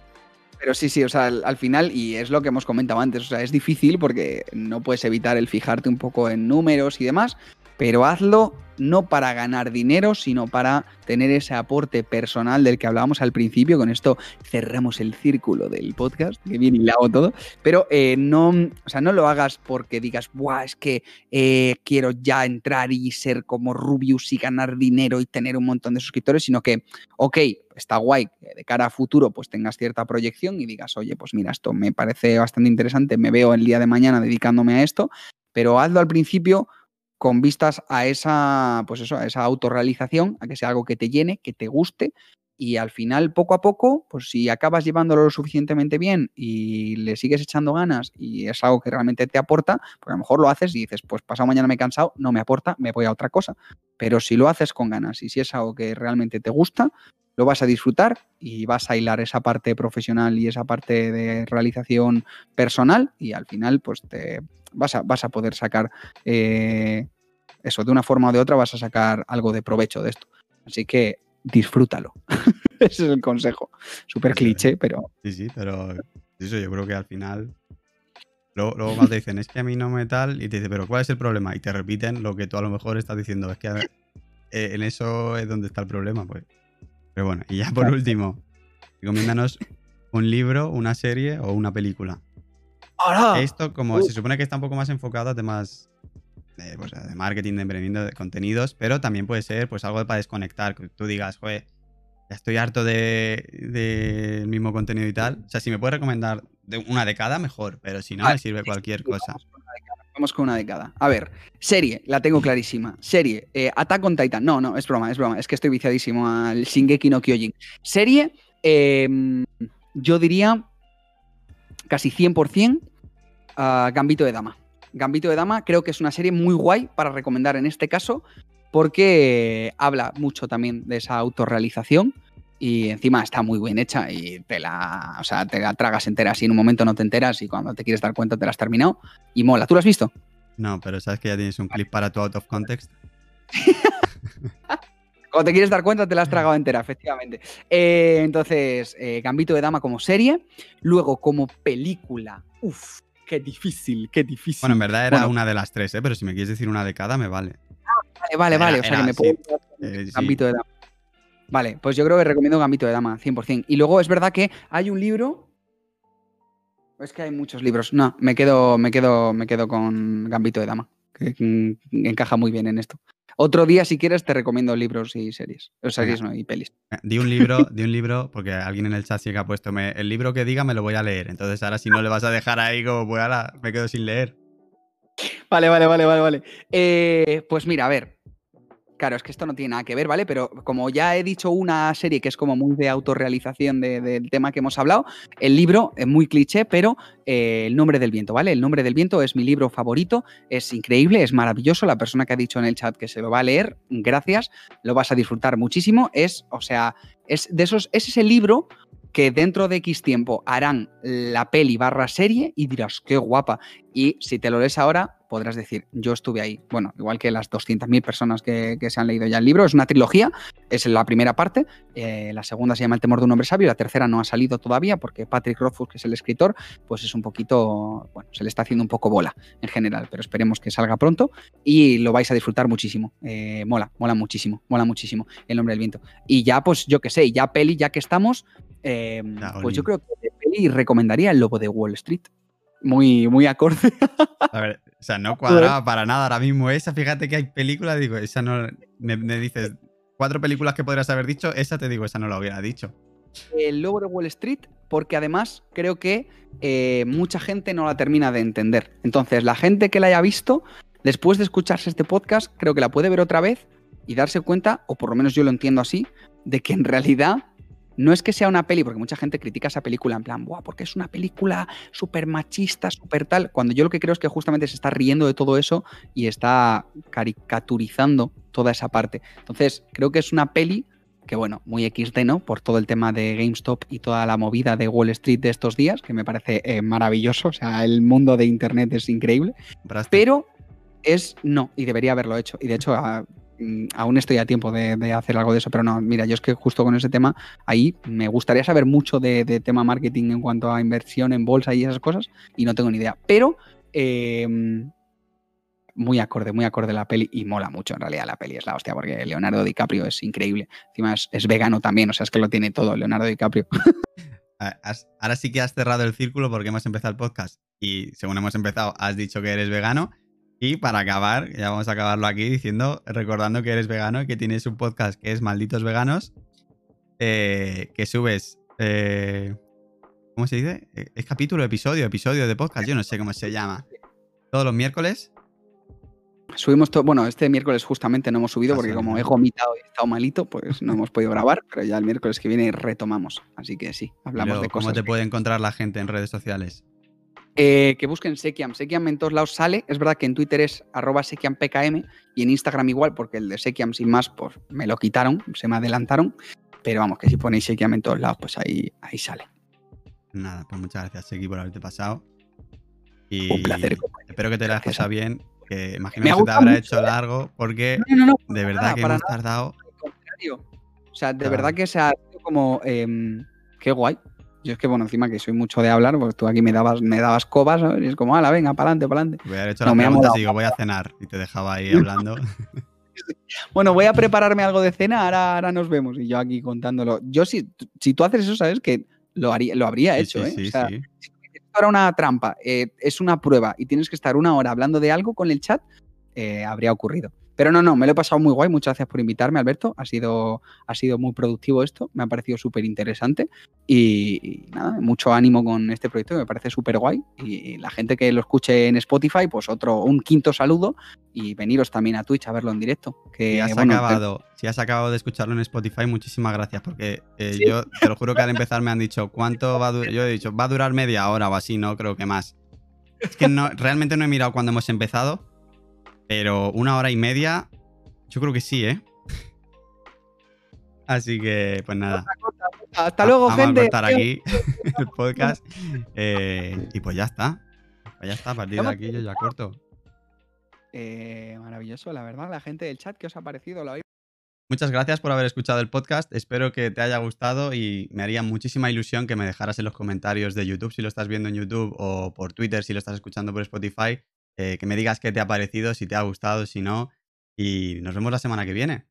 Pero sí, sí, o sea, al, final, y es lo que hemos comentado antes, o sea, es difícil porque no puedes evitar el fijarte un poco en números y demás, pero hazlo no para ganar dinero, sino para tener ese aporte personal del que hablábamos al principio. Con esto cerramos el círculo del podcast, que bien hilado todo. Pero eh, no, o sea, no lo hagas porque digas, Buah, es que eh, quiero ya entrar y ser como Rubius y ganar dinero y tener un montón de suscriptores, sino que, ok, está guay, de cara a futuro pues tengas cierta proyección y digas, oye, pues mira, esto me parece bastante interesante, me veo el día de mañana dedicándome a esto, pero hazlo al principio con vistas a esa, pues eso, a esa autorrealización, a que sea algo que te llene, que te guste, y al final, poco a poco, pues si acabas llevándolo lo suficientemente bien y le sigues echando ganas y es algo que realmente te aporta, pues a lo mejor lo haces y dices, pues pasado mañana me he cansado, no me aporta, me voy a otra cosa. Pero si lo haces con ganas y si es algo que realmente te gusta, lo vas a disfrutar y vas a hilar esa parte profesional y esa parte de realización personal y al final, pues te vas a, vas a poder sacar eh, eso, de una forma o de otra vas a sacar algo de provecho de esto. Así que disfrútalo. Ese es el consejo. Súper cliché, pero...
Sí, sí, pero eso yo creo que al final... Luego, cuando te dicen, es que a mí no me tal, y te dicen, pero ¿cuál es el problema? Y te repiten lo que tú a lo mejor estás diciendo, es que eh, en eso es donde está el problema, pues. Pero bueno, y ya por último, recomiéndanos un libro, una serie o una película. Esto, como se supone que está un poco más enfocado a temas de, pues, de marketing, de emprendimiento, de contenidos, pero también puede ser pues algo para desconectar, que tú digas, joder, ya estoy harto del de, mismo contenido y tal. O sea, si me puedes recomendar de una década, mejor, pero si no, me sirve cualquier cosa.
Vamos con una década. A ver, serie, la tengo clarísima. Serie, eh, Attack on Titan. No, no, es broma, es broma. Es que estoy viciadísimo al Shingeki no Kyojin. Serie, em, yo diría casi 100% a Gambito de Dama. Gambito de Dama creo que es una serie muy guay para recomendar en este caso, porque habla mucho también de esa autorrealización y encima está muy bien hecha y te la, o sea, te la tragas entera, así en un momento no te enteras y cuando te quieres dar cuenta te la has terminado y mola. ¿Tú lo has visto?
No, pero sabes que ya tienes un clip para tu out of context.
Cuando te quieres dar cuenta, te la has tragado entera, efectivamente. Eh, entonces, eh, Gambito de Dama como serie. Luego, como película. Uf, qué difícil, qué difícil.
Bueno, en verdad era una de las tres, ¿eh? pero si me quieres decir una de cada, me vale.
Vale, vale, vale. o sea, que me puedo. Gambito de Dama. Vale, pues yo creo que recomiendo Gambito de Dama, 100%. Y luego es verdad que hay un libro. Es que hay muchos libros. No, me quedo, me quedo, me quedo con Gambito de Dama. Que encaja muy bien en esto. Otro día, si quieres, te recomiendo libros y series. O series, no, y pelis.
Eh, di un libro, di un libro, porque alguien en el chat sí que ha puesto, el libro que diga me lo voy a leer. Entonces ahora si no le vas a dejar ahí como, pues ahora me quedo sin leer.
Vale, vale, vale, vale, vale. Eh, pues mira, a ver, Claro, es que esto no tiene nada que ver, ¿vale? Pero como ya he dicho una serie que es como muy de autorrealización del tema que hemos hablado, el libro es muy cliché, pero eh, El nombre del viento, ¿vale? El nombre del viento es mi libro favorito, es increíble, es maravilloso. La persona que ha dicho en el chat que se lo va a leer, gracias, lo vas a disfrutar muchísimo. Es, o sea, es de esos, es ese libro que dentro de X tiempo harán la peli barra serie y dirás, qué guapa. Y si te lo lees ahora, podrás decir, yo estuve ahí. Bueno, igual que las 200.000 personas que, se han leído ya el libro, es una trilogía, es la primera parte, eh, la segunda se llama El temor de un hombre sabio, la tercera no ha salido todavía porque Patrick Rothfuss, que es el escritor, pues es un poquito, bueno, se le está haciendo un poco bola en general, pero esperemos que salga pronto y lo vais a disfrutar muchísimo. Eh, mola, mola muchísimo, mola muchísimo El nombre del viento. Y ya, pues yo que sé, ya peli, ya que estamos, eh, pues yo creo que de peli recomendaría El lobo de Wall Street muy, muy acorde.
A ver, o sea, no cuadraba para nada ahora mismo esa. Fíjate que hay películas, digo, esa no. Me, dices cuatro películas que podrías haber dicho, esa te digo, esa no la hubiera dicho.
El lobo de Wall Street, porque además creo que eh, mucha gente no la termina de entender. Entonces, la gente que la haya visto, después de escucharse este podcast, creo que la puede ver otra vez y darse cuenta, o por lo menos yo lo entiendo así, de que en realidad no es que sea una peli, porque mucha gente critica esa película en plan, Buah, porque es una película súper machista, súper tal, cuando yo lo que creo es que justamente se está riendo de todo eso y está caricaturizando toda esa parte. Entonces, creo que es una peli que, bueno, muy XD, ¿no? Por todo el tema de GameStop y toda la movida de Wall Street de estos días, que me parece eh, maravilloso, o sea, el mundo de Internet es increíble, pero es no, y debería haberlo hecho. Y de hecho, Mm, aún estoy a tiempo de, hacer algo de eso, pero no, mira, yo es que justo con ese tema, ahí me gustaría saber mucho de, tema marketing en cuanto a inversión en bolsa y esas cosas, y no tengo ni idea. Pero em, muy acorde, muy acorde la peli y mola mucho en realidad la peli, es la hostia, porque Leonardo DiCaprio es increíble. Encima es, vegano también, o sea, es que lo tiene todo Leonardo DiCaprio.
Ahora sí que has cerrado el círculo porque hemos empezado el podcast y según hemos empezado has dicho que eres vegano y para acabar, ya vamos a acabarlo aquí diciendo, recordando que eres vegano y que tienes un podcast que es Malditos Veganos, eh, que subes, eh, ¿cómo se dice? Eh, es capítulo, episodio, episodio de podcast, yo no sé cómo se llama. Todos los miércoles.
Subimos todo, bueno, este miércoles justamente no hemos subido porque como he vomitado y he estado malito, pues no hemos podido grabar, pero ya el miércoles que viene retomamos. Así que sí, hablamos de cosas.
¿Cómo te puede encontrar la gente en redes sociales?
Eh, que busquen Sekiam. Sekiam en todos lados sale. Es verdad que en Twitter es arroba SekiamPKM y en Instagram igual, porque el de Sekiam sin más, pues me lo quitaron, se me adelantaron. Pero vamos, que si ponéis Sekiam en todos lados, pues ahí, ahí sale.
Nada, pues muchas gracias, Seki, por haberte pasado.
Y Un placer.
Espero que te lo hayas pasado bien. Que imagino que se te habrá hecho largo, porque de verdad que hemos tardado.
O sea, de verdad que se ha como. Em, qué guay. Yo es que, bueno, encima que soy mucho de hablar, pues tú aquí me dabas, me dabas cobas, y es como, ala, venga, para adelante, para adelante.
Voy a haber hecho no, la pregunta, digo, voy a cenar, y te dejaba ahí hablando.
bueno, voy a prepararme algo de cena, ahora, ahora nos vemos, y yo aquí contándolo. Yo, si, si tú haces eso, sabes que lo, haría, lo habría hecho, ¿eh? o sea, sí. Si esto una trampa, eh, es una prueba, y tienes que estar una hora hablando de algo con el chat, eh, habría ocurrido. Pero no, no, me lo he pasado muy guay. Muchas gracias por invitarme, Alberto. Ha sido, ha sido muy productivo esto. Me ha parecido súper interesante. Y, nada, mucho ánimo con este proyecto me parece súper guay. Y, la gente que lo escuche en Spotify, pues otro, un quinto saludo. Y veniros también a Twitch a verlo en directo. Que,
si, has acabado, si has acabado de escucharlo en Spotify, muchísimas gracias. Porque eh, yo te lo juro que al empezar me han dicho, ¿cuánto va a durar? Yo he dicho, va a durar media hora o así, no creo que más. Es que no, realmente no he mirado cuando hemos empezado, pero una hora y media, yo creo que sí, ¿eh? Así que, pues nada.
Hasta luego,
Vamos
gente.
a cortar aquí el podcast. eh, y pues ya está. Pues ya está, a partir de aquí yo ya corto.
Eh, maravilloso, la verdad, la gente del chat, ¿qué os ha parecido? ¿Lo habéis
Muchas gracias por haber escuchado el podcast. Espero que te haya gustado y me haría muchísima ilusión que me dejaras en los comentarios de YouTube si lo estás viendo en YouTube o por Twitter si lo estás escuchando por Spotify, eh, que me digas qué te ha parecido, si te ha gustado, si no. Y nos vemos la semana que viene.